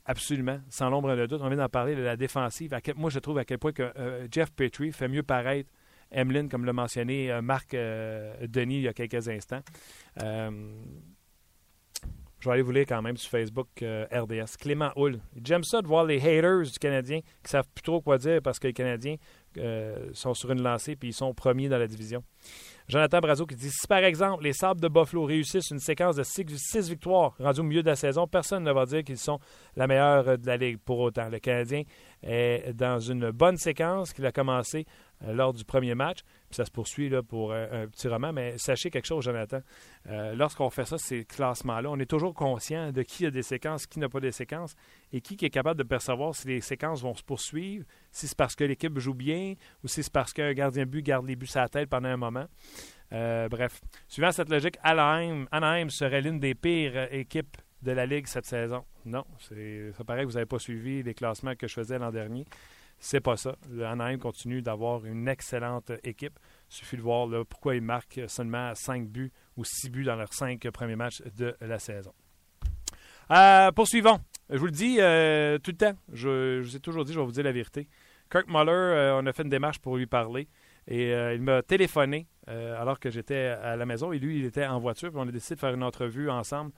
Absolument, sans l'ombre de doute. On vient d'en parler de la défensive. moi, je trouve à quel point que euh, Jeff Petrie fait mieux paraître Emlyn, comme l'a mentionné euh, Marc euh, Denis il y a quelques instants. je vais aller vous lire quand même sur Facebook RDS. Clément Hull. J'aime ça de voir les haters du Canadien qui savent plus trop quoi dire parce que les Canadiens sont sur une lancée puis ils sont premiers dans la division. Jonathan Brazo qui dit Si par exemple les Sables de Buffalo réussissent une séquence de six, victoires rendues au milieu de la saison, personne ne va dire qu'ils sont la meilleure de la Ligue pour autant. Le Canadien est dans une bonne séquence qu'il a commencé lors du premier match. Puis ça se poursuit là, pour un, petit roman. Mais sachez quelque chose, Jonathan. Euh, lorsqu'on fait ça, ces classements-là, on est toujours conscient de qui a des séquences, qui n'a pas des séquences, et qui est capable de percevoir si les séquences vont se poursuivre, si c'est parce que l'équipe joue bien, ou si c'est parce qu'un gardien but garde les buts à la tête pendant un moment. Euh, bref, suivant cette logique, Anaheim, Anaheim serait l'une des pires équipes de la Ligue cette saison. Non, ça paraît que vous n'avez pas suivi les classements que je faisais l'an dernier. C'est pas ça. Le Anaheim continue d'avoir une excellente équipe. Il suffit de voir pourquoi ils marquent seulement 5 buts ou 6 buts dans leurs 5 premiers matchs de la saison. Euh, poursuivons. Je vous le dis euh, tout le temps. Je, vous ai toujours dit, je vais vous dire la vérité. Kirk Muller, euh, on a fait une démarche pour lui parler. Et il m'a téléphoné alors que j'étais à la maison. Et lui, il était en voiture. On a décidé de faire une entrevue ensemble.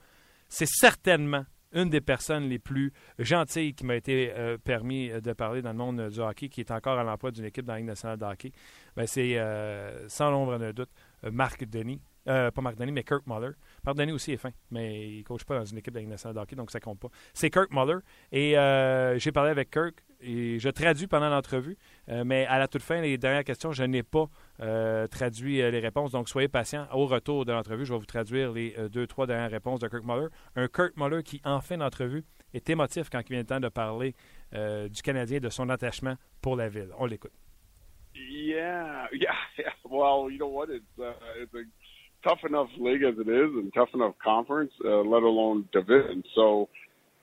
C'est certainement une des personnes les plus gentilles qui m'a été euh, permis de parler dans le monde du hockey, qui est encore à l'emploi d'une équipe dans la Ligue nationale de hockey, ben, c'est euh, sans l'ombre d'un doute Marc Denis. Euh, pas Marc Denis, mais Kirk Muller. Marc Denis aussi est fin, mais il ne coach pas dans une équipe de hockey, donc ça compte pas. C'est Kirk Muller. Et j'ai parlé avec Kirk et je traduis pendant l'entrevue, mais à la toute fin, les dernières questions, je n'ai pas traduit les réponses. Donc soyez patients. Au retour de l'entrevue, je vais vous traduire les deux, trois dernières réponses de Kirk Muller. Un Kirk Muller qui, en fin d'entrevue, est émotif quand il vient le temps de parler du Canadien, de son attachement pour la ville. On l'écoute. Yeah, yeah, yeah. Well, you know what? It's uh, it's a tough enough league as it is, and tough enough conference, uh, let alone division. So,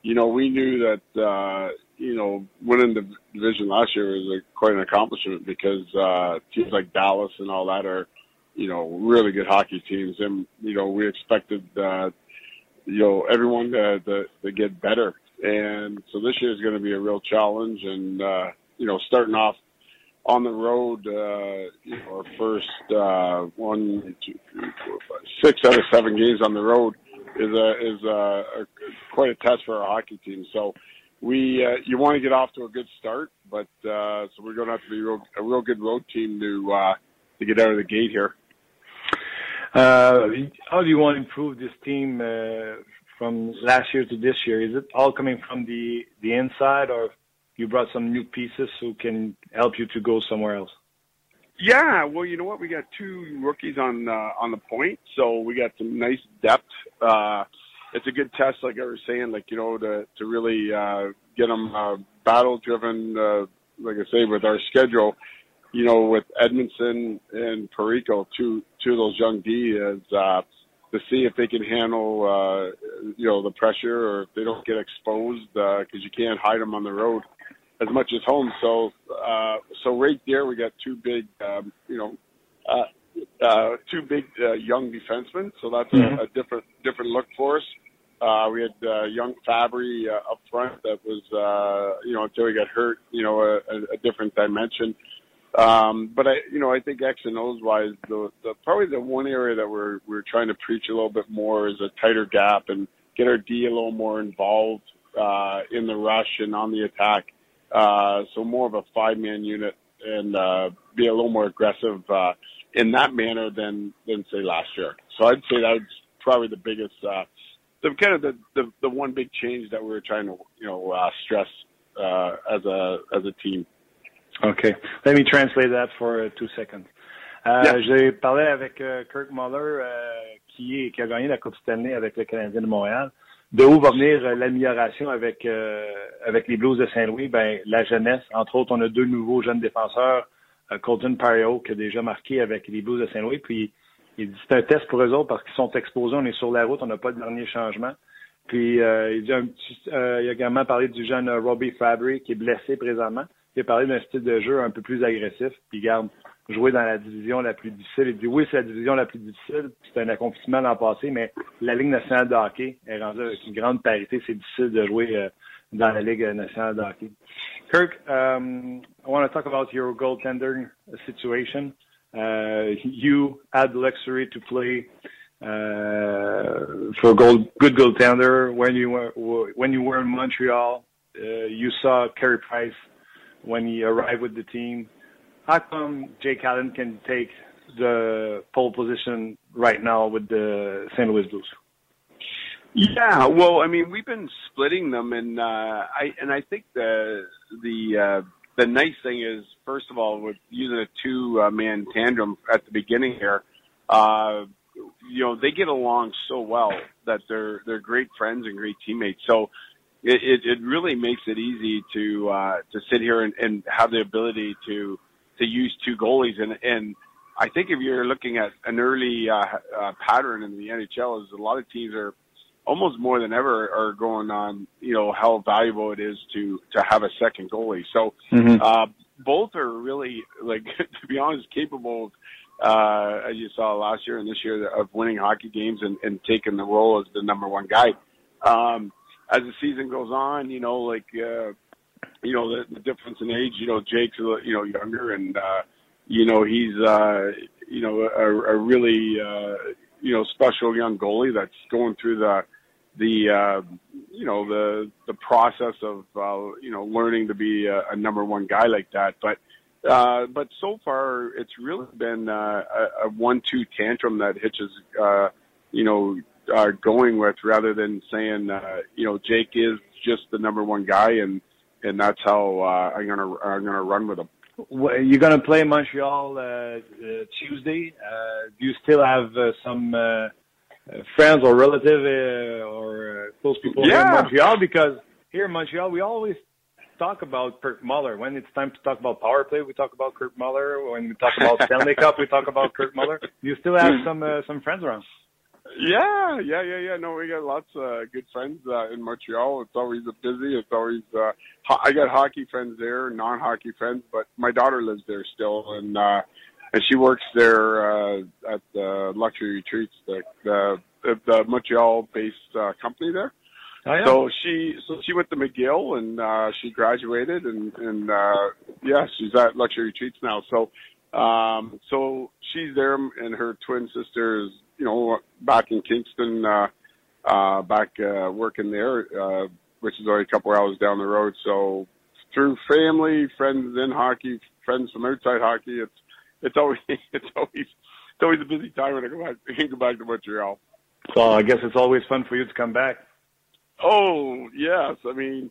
you know, we knew that uh, you know winning the division last year was a, quite an accomplishment because uh, teams like Dallas and all that are, you know, really good hockey teams, and you know we expected uh, you know everyone to, to, to get better, and so this year is going to be a real challenge, and uh, you know starting off on the road, uh, our first uh, one, two, three, four, five, six out of seven games on the road is a is a, a quite a test for our hockey team. So we uh, you want to get off to a good start, but uh, so we're going to have to be real, a real good road team to uh, to get out of the gate here. Uh, how do you want to improve this team uh, from last year to this year? Is it all coming from the the inside, or you brought some new pieces who can help you to go somewhere else. Yeah, well, you know what? We got two rookies on uh, on the point, so we got some nice depth. Uh, it's a good test, like I was saying, like you know, to to really uh, get them uh, battle driven. Uh, like I say, with our schedule, you know, with Edmondson and Perico, two two of those young D is uh, to see if they can handle, uh, you know, the pressure or if they don't get exposed because uh, you can't hide them on the road as much as home. So, uh, so right there, we got two big, um, you know, uh, uh, two big uh, young defensemen. So that's mm-hmm. a, a different different look for us. Uh, we had uh, young Fabry uh, up front that was, uh, you know, until he got hurt, you know, a, a different dimension. Um, but I, you know, I think X and O's wise, the, the probably the one area that we're we're trying to preach a little bit more is a tighter gap and get our D a little more involved uh, in the rush and on the attack. Uh, so more of a five man unit and uh, be a little more aggressive uh, in that manner than than say last year. So I'd say that's probably the biggest, uh, the kind of the, the the one big change that we were trying to you know uh, stress uh, as a as a team. Okay, let me translate that for uh, two seconds. Euh, yeah. J'ai parlé avec euh, Kirk Muller, euh, qui, est, qui a gagné la Coupe Stanley avec le Canadien de Montréal. De où va venir euh, l'amélioration avec euh, avec les Blues de Saint-Louis? Ben, la jeunesse. Entre autres, on a deux nouveaux jeunes défenseurs, euh, Colton Pario, qui a déjà marqué avec les Blues de Saint-Louis. Puis, il dit c'est un test pour eux autres parce qu'ils sont exposés, on est sur la route, on n'a pas de dernier changement. Puis, il, dit un petit, il a également parlé du jeune Robbie Fabry, qui est blessé présentement. Il a parlé d'un style de jeu un peu plus agressif. Puis, garde, jouer dans la division la plus difficile. Oui, c'est la division la plus difficile. C'est un accomplissement l'an passé, mais la Ligue nationale de hockey est rendue avec une grande parité. C'est difficile de jouer euh, dans la Ligue nationale de hockey. Kirk, um, I want to talk about your goaltender situation. Uh, you had the luxury to play uh, for goal, good goaltender when you were when you were in Montreal. Uh, you saw Carey Price when he arrived with the team how come Jake Allen can take the pole position right now with the St. Louis Blues? Yeah, well, I mean, we've been splitting them, and uh, I and I think the the uh, the nice thing is, first of all, with using a two uh, man tandem at the beginning here, uh, you know, they get along so well that they're they're great friends and great teammates. So it it, it really makes it easy to uh, to sit here and, and have the ability to to use two goalies. And, and I think if you're looking at an early uh, uh, pattern in the NHL, is a lot of teams are almost more than ever are going on, you know, how valuable it is to to have a second goalie. So mm-hmm. uh, both are really, like, to be honest, capable of. Uh, as you saw last year and this year, of winning hockey games and, and taking the role as the number one guy. Um, as the season goes on, you know, like uh, you know, the, the difference in age. You know, Jake's you know younger, and uh, you know he's uh, you know a, a really uh, you know special young goalie that's going through the the uh, you know the the process of uh, you know learning to be a, a number one guy like that. But Uh, but so far, it's really been uh, a, a one-two tantrum that Hitch is, uh, you know, uh, going with rather than saying, uh, you know, Jake is just the number one guy, and and that's how uh, I'm gonna I'm gonna run with. Well, You're going to play Montreal uh, uh, Tuesday. Uh, do you still have uh, some friends or relative uh, or uh, close people here in Montreal? Because here in Montreal, we always talk about Kurt Muller. When it's time to talk about power play, we talk about Kurt Muller. When we talk about Stanley Cup, we talk about Kurt Muller. You still have some uh, some friends around? Yeah, yeah, yeah, yeah. No, we got lots of uh, good friends uh, in Montreal. It's always a busy. It's always. Uh, ho- I got hockey friends there, non-hockey friends, but my daughter lives there still, and uh, and she works there uh, at the Luxury Retreats, the the, the Montreal-based uh, company there. Oh, yeah. So she so she went to McGill and uh she graduated and and uh yeah, she's at Luxury Retreats now. So um so she's there and her twin sister is, you know, back in Kingston uh uh back uh working there uh which is only a couple hours down the road. So through family, friends in hockey, friends from outside hockey, it's it's always it's always it's always a busy time when I go back I go back to Montreal. So I guess it's always fun for you to come back. Oh yes, I mean,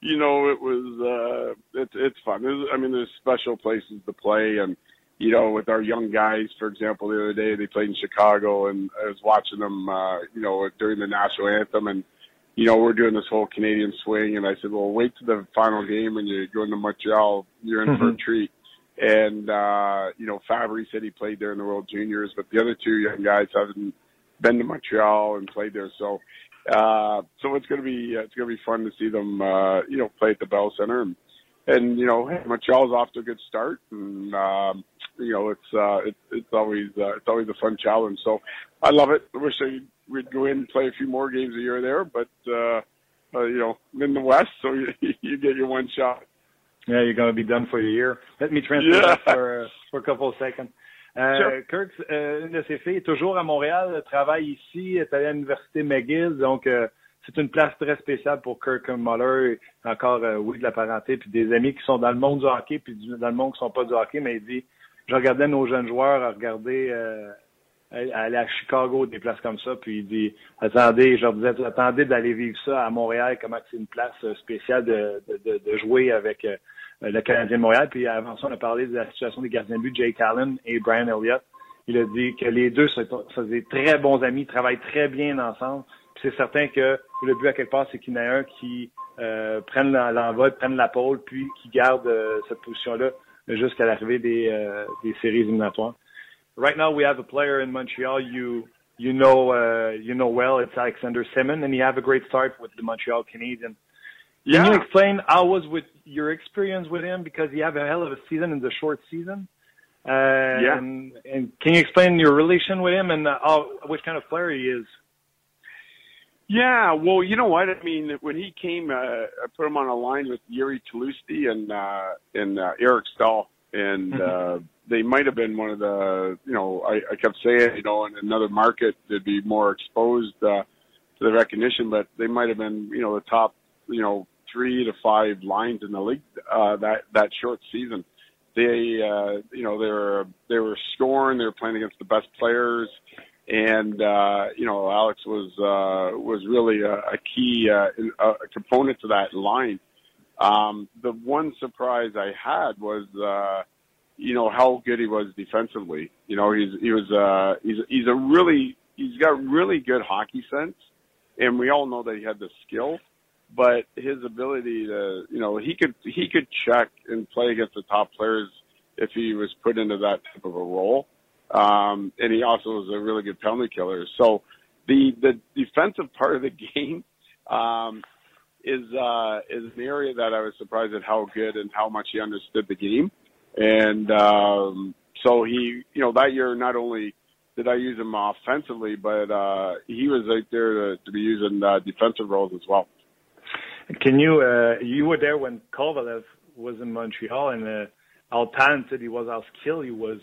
you know, it was uh, it's it's fun. There's, I mean, there's special places to play, and you know, with our young guys, for example, the other day they played in Chicago, and I was watching them, uh, you know, during the national anthem, and you know, we're doing this whole Canadian swing, and I said, well, wait to the final game when you're going to Montreal, you're in for a treat. And uh, you know, Fabry said he played there in the World Juniors, but the other two young guys haven't been to Montreal and played there, so uh, so it's going to be uh, it's going to be fun to see them, uh, you know, play at the Bell Center, and and you know, hey, Montreal's off to a good start, and um, you know, it's uh, it's it's always uh, it's always a fun challenge. So I love it. I wish I we'd go in and play a few more games a year there, but uh, uh, you know, I'm in the West, so you, you get your one shot. Yeah, you're going to be done for the year. Let me translate Yeah. that for, uh, for a couple of seconds. Euh, Sure. Kirk, euh, une de ses filles, est toujours à Montréal, travaille ici, est allée à l'université McGill, donc euh, c'est une place très spéciale pour Kirk Muller. Encore, euh, oui, de la parenté, puis des amis qui sont dans le monde du hockey, puis dans le monde qui sont pas du hockey, mais il dit, je regardais nos jeunes joueurs à regarder, euh, à- aller à Chicago, des places comme ça, puis il dit, attendez, je leur disais, attendez d'aller vivre ça à Montréal, comment c'est une place euh, spéciale de, de, de, de jouer avec euh, le Canadien de Montréal. Puis avant ça, on a parlé de la situation des gardiens de but, Jake Allen et Brian Elliott. Il a dit que les deux sont, sont des très bons amis, travaillent très bien ensemble. Puis c'est certain que le but à quelque part, c'est qu'il y en a un qui euh, prenne l'en- l'envol, prenne la pôle, puis qui garde euh, cette position-là jusqu'à l'arrivée des, euh, des séries éliminatoires. Right now, we have a player in Montreal you you know uh, you know well. It's Alexander Simon, and he have a great start with the Montreal Canadiens. Can you explain how was with your experience with him because you have a hell of a season in the short season? Uh, Yeah. And, and can you explain your relation with him and uh, how, which kind of player he is? Yeah, well, you know what? I mean, when he came, uh, I put him on a line with Yuri Talusti and uh, and uh, Eric Stahl, and uh, they might have been one of the, you know, I, I kept saying, you know, in another market they'd be more exposed uh, to the recognition, but they might have been, you know, the top, you know, three to five lines in the league uh, that that short season. They, uh, you know, they were they were scoring. They were playing against the best players and uh, you know Alex was uh, was really a, a key uh, a a component to that line. Um, the one surprise I had was uh, you know how good he was defensively. You know he's he was uh, he's he's a really he's got really good hockey sense, and we all know that he had the skill. But his ability to, you know, he could he could check and play against the top players if he was put into that type of a role um, and he also was a really good penalty killer. So the the defensive part of the game um, is uh, is an area that I was surprised at how good and how much he understood the game, and um, so he you know that year not only did I use him offensively, but uh, he was out there to, to be using uh, defensive roles as well. Can you, uh, you were there when Kovalev was in Montreal and uh, how talented he was, how skilled he was.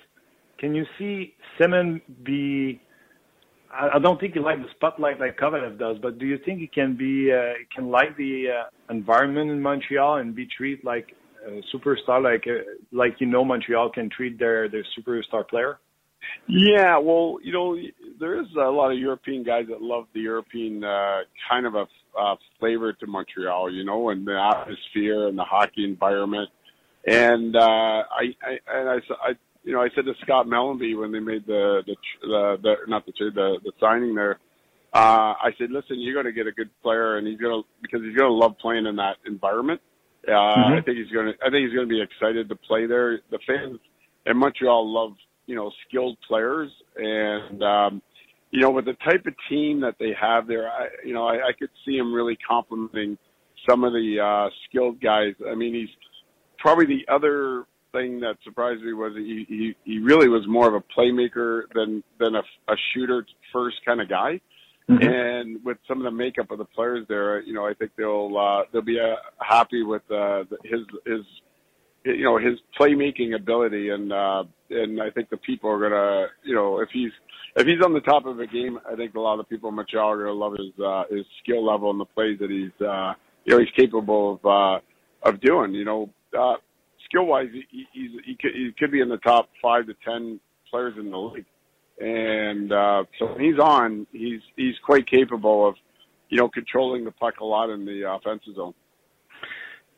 Can you see Simon be, I, I don't think he likes the spotlight like Kovalev does, but do you think he can be, uh, can like the uh, environment in Montreal and be treated like a superstar like uh, like you know Montreal can treat their their superstar player? Yeah, well, you know, there is a lot of European guys that love the European uh, kind of a uh, flavor to Montreal, you know, and the atmosphere and the hockey environment. And uh, I, I and I, I, you know, I said to Scott Mellenby when they made the the the, the not the the the signing there. Uh, I said, listen, you're going to get a good player, and he's going to because he's going to love playing in that environment. Uh, mm-hmm. I think he's going to. I think he's going to be excited to play there. The fans in Montreal love you know, skilled players. And, um, you know, with the type of team that they have there, I, you know, I, I could see him really complimenting some of the uh, skilled guys. I mean, he's probably the other thing that surprised me was he, he, he really was more of a playmaker than, than a, a shooter first kind of guy. Mm-hmm. And with some of the makeup of the players there, you know, I think they'll uh, they'll be uh, happy with uh, his his you know his playmaking ability, and uh, and I think the people are gonna, you know, if he's if he's on the top of a game, I think a lot of people in Montreal are gonna love his uh, his skill level and the plays that he's uh, you know he's capable of uh, of doing. You know, uh, skill wise, he, he's he could, he could be in the top five to ten players in the league, and uh, so when he's on, he's he's quite capable of you know controlling the puck a lot in the offensive zone.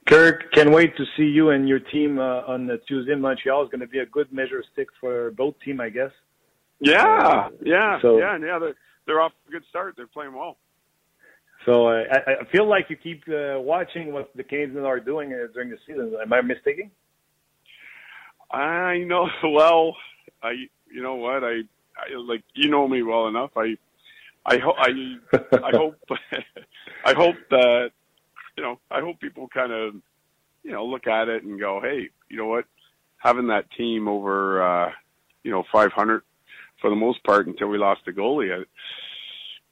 Kirk, can't wait to see you and your team uh, on Tuesday in Montreal. It's going to be a good measure stick for both team, I guess. Yeah, uh, yeah, so, yeah, yeah. They're they're off a good start. They're playing well. So uh, I, I feel like you keep uh, watching what the Canadiens are doing uh, during the season. Am I mistaken? I know. Well, I you know what I, I like you know me well enough. I I hope I I hope I hope that you know, I hope people kind of, you know, look at it and go, hey, you know what, having that team over, uh, you know, 500 for the most part until we lost the goalie. I,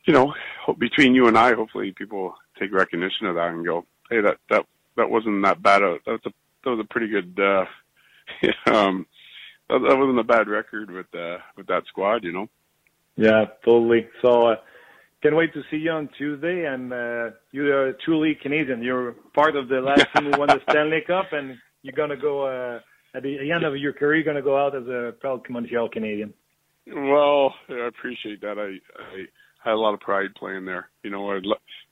you know, between you and I, hopefully people take recognition of that and go, hey, that that that wasn't that bad. A, that was a that was a pretty good. uh um that, that wasn't a bad record with uh with that squad, you know. Yeah, totally. So uh, can't wait to see you on Tuesday. And uh, you're truly Canadian. You're part of the last team who won the Stanley Cup, and you're gonna go uh, at the end of your career. You're gonna go out as a proud Montreal Canadian. Well, I appreciate that. I, I had a lot of pride playing there. You know, I had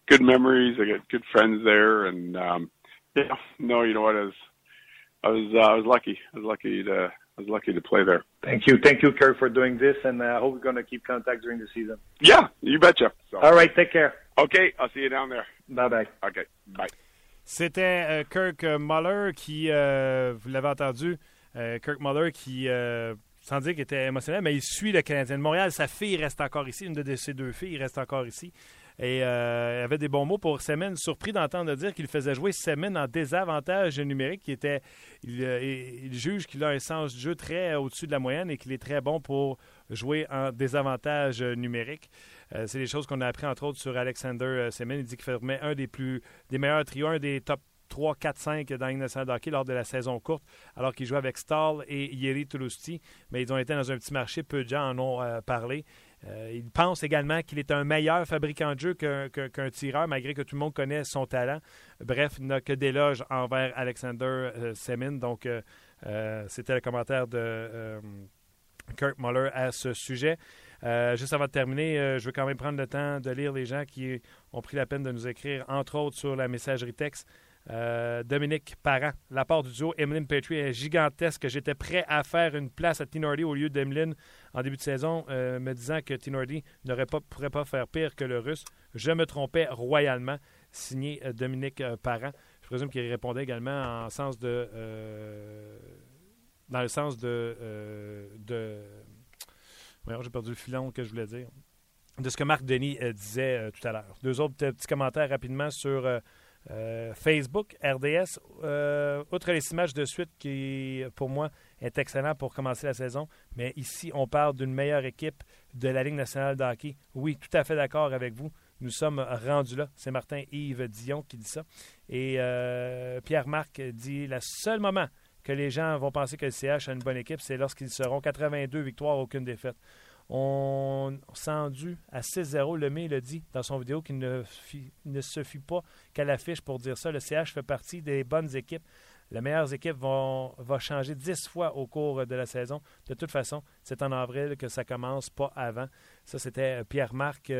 good memories. I got good friends there, and um, yeah, no, you know what? I was, I was, uh, I was lucky. I was lucky to I was lucky to play there. Thank you. Thank you, Kirk, for doing this, and uh, I hope we're going to keep contact during the season. Yeah, you betcha. So. All right, take care. Okay, I'll see you down there. Bye-bye. Okay, bye. C'était euh, Kirk Muller qui, euh, vous l'avez entendu, euh, Kirk Muller qui, euh, sans dire qu'il était émotionnel, mais il suit le Canadien de Montréal. Sa fille reste encore ici, une de ses deux filles reste encore ici. Et euh, il avait des bons mots pour Semen, surpris d'entendre dire qu'il faisait jouer Semen en désavantage numérique. Euh, il, juge qu'il a un sens de jeu très au-dessus de la moyenne et qu'il est très bon pour jouer en désavantage numérique. Euh, c'est des choses qu'on a appris entre autres sur Alexander Semen. Il dit qu'il formait un des plus des meilleurs trios, un des top 3, 4, 5 dans hockey lors de la saison courte, alors qu'il jouait avec Stahl et Yeri Toulousti. Mais ils ont été dans un petit marché, peu de gens en ont parlé. Euh, il pense également qu'il est un meilleur fabricant de jeu qu'un tireur, malgré que tout le monde connaît son talent. Bref, il n'a que d'éloges envers Alexander euh, Semin. Donc, euh, c'était le commentaire de Kurt Muller à ce sujet. juste avant de terminer, je veux quand même prendre le temps de lire les gens qui ont pris la peine de nous écrire, entre autres sur la messagerie texte. Euh, Dominique Parent, l'apport du duo Emeline Petrie est gigantesque. J'étais prêt à faire une place à Tinordi au lieu d'Emeline en début de saison, euh, me disant que Tinordi ne pas, pourrait pas faire pire que le russe. Je me trompais royalement. Signé euh, Dominique Parent. Je présume qu'il répondait également en sens de. dans le sens de. de j'ai perdu le filon que je voulais dire. De ce que Marc Denis disait tout à l'heure. Deux autres petits commentaires rapidement sur euh, Facebook, RDS, euh, outre les images de suite qui, pour moi, est excellent pour commencer la saison, mais ici, on parle d'une meilleure équipe de la Ligue nationale de hockey. Oui, tout à fait d'accord avec vous. Nous sommes rendus là. C'est Martin-Yves Dion qui dit ça. Et euh, Pierre-Marc dit le seul moment que les gens vont penser que le CH a une bonne équipe, c'est lorsqu'ils seront 82 victoires, aucune défaite. On s'en dû à 6-0. Le il a dit dans son vidéo qu'il ne, se pas qu'à l'affiche pour dire ça. Le CH fait partie des bonnes équipes Les meilleures équipes vont, changer dix fois au cours de la saison. De toute façon, c'est en avril que ça commence, pas avant. Ça, c'était Pierre-Marc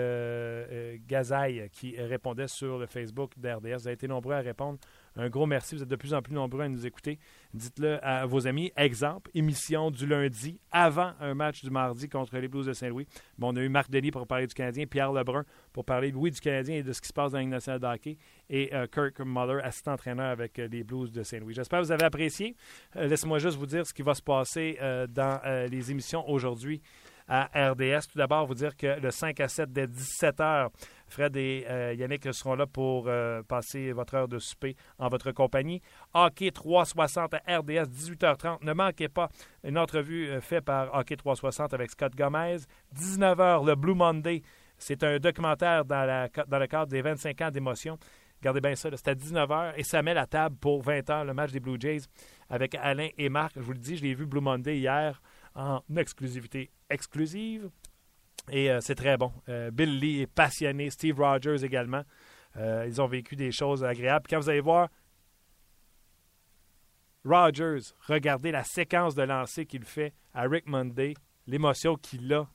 Gazaille qui répondait sur le Facebook d'RDS. Vous avez été nombreux à répondre. Un gros merci. Vous êtes de plus en plus nombreux à nous écouter. Dites-le à vos amis. Exemple, émission du lundi avant un match du mardi contre les Blues de Saint-Louis. Bon, on a eu Marc Denis pour parler du Canadien, Pierre Lebrun pour parler, oui, du Canadien et de ce qui se passe dans la nationale de hockey, et euh, Kirk Muller, assistant-entraîneur avec euh, les Blues de Saint-Louis. J'espère que vous avez apprécié. Euh, laissez-moi juste vous dire ce qui va se passer dans les émissions aujourd'hui à RDS. Tout d'abord, vous dire que le 5 à 7 dès 17 h, Fred et euh, Yannick seront là pour euh, passer votre heure de souper en votre compagnie. Hockey 360 à RDS, 18h30. Ne manquez pas une entrevue euh, faite par Hockey 360 avec Scott Gomez. 19h, le Blue Monday. C'est un documentaire dans, dans le cadre des 25 ans d'émotion. Regardez bien ça, c'est à 19h et ça met la table pour 20h, le match des Blue Jays avec Alain et Marc. Je vous le dis, je l'ai vu Blue Monday hier en exclusivité exclusive. Et euh, c'est très bon. Euh, Bill Lee est passionné, Steve Rogers également. Euh, ils ont vécu des choses agréables. quand vous allez voir Rogers, regardez la séquence de lancer qu'il fait à Rick Monday, l'émotion qu'il a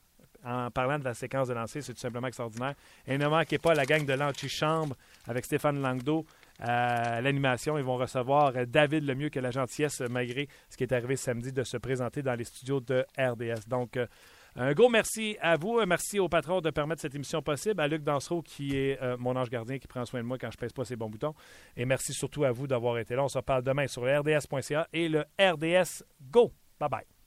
en parlant de la séquence de lancer, c'est tout simplement extraordinaire. Et ne manquez pas la gang de l'antichambre avec Stéphane Langdo à l'animation. Ils vont recevoir David Lemieux que la gentillesse, malgré ce qui est arrivé samedi, de se présenter dans les studios de RDS. Donc, un gros merci à vous. Merci au patron de permettre cette émission possible, à Luc Dansereau, qui est euh, mon ange gardien, qui prend soin de moi quand je pèse pas ses bons boutons. Et merci surtout à vous d'avoir été là. On se parle demain sur le RDS.ca et le RDS Go. Bye bye.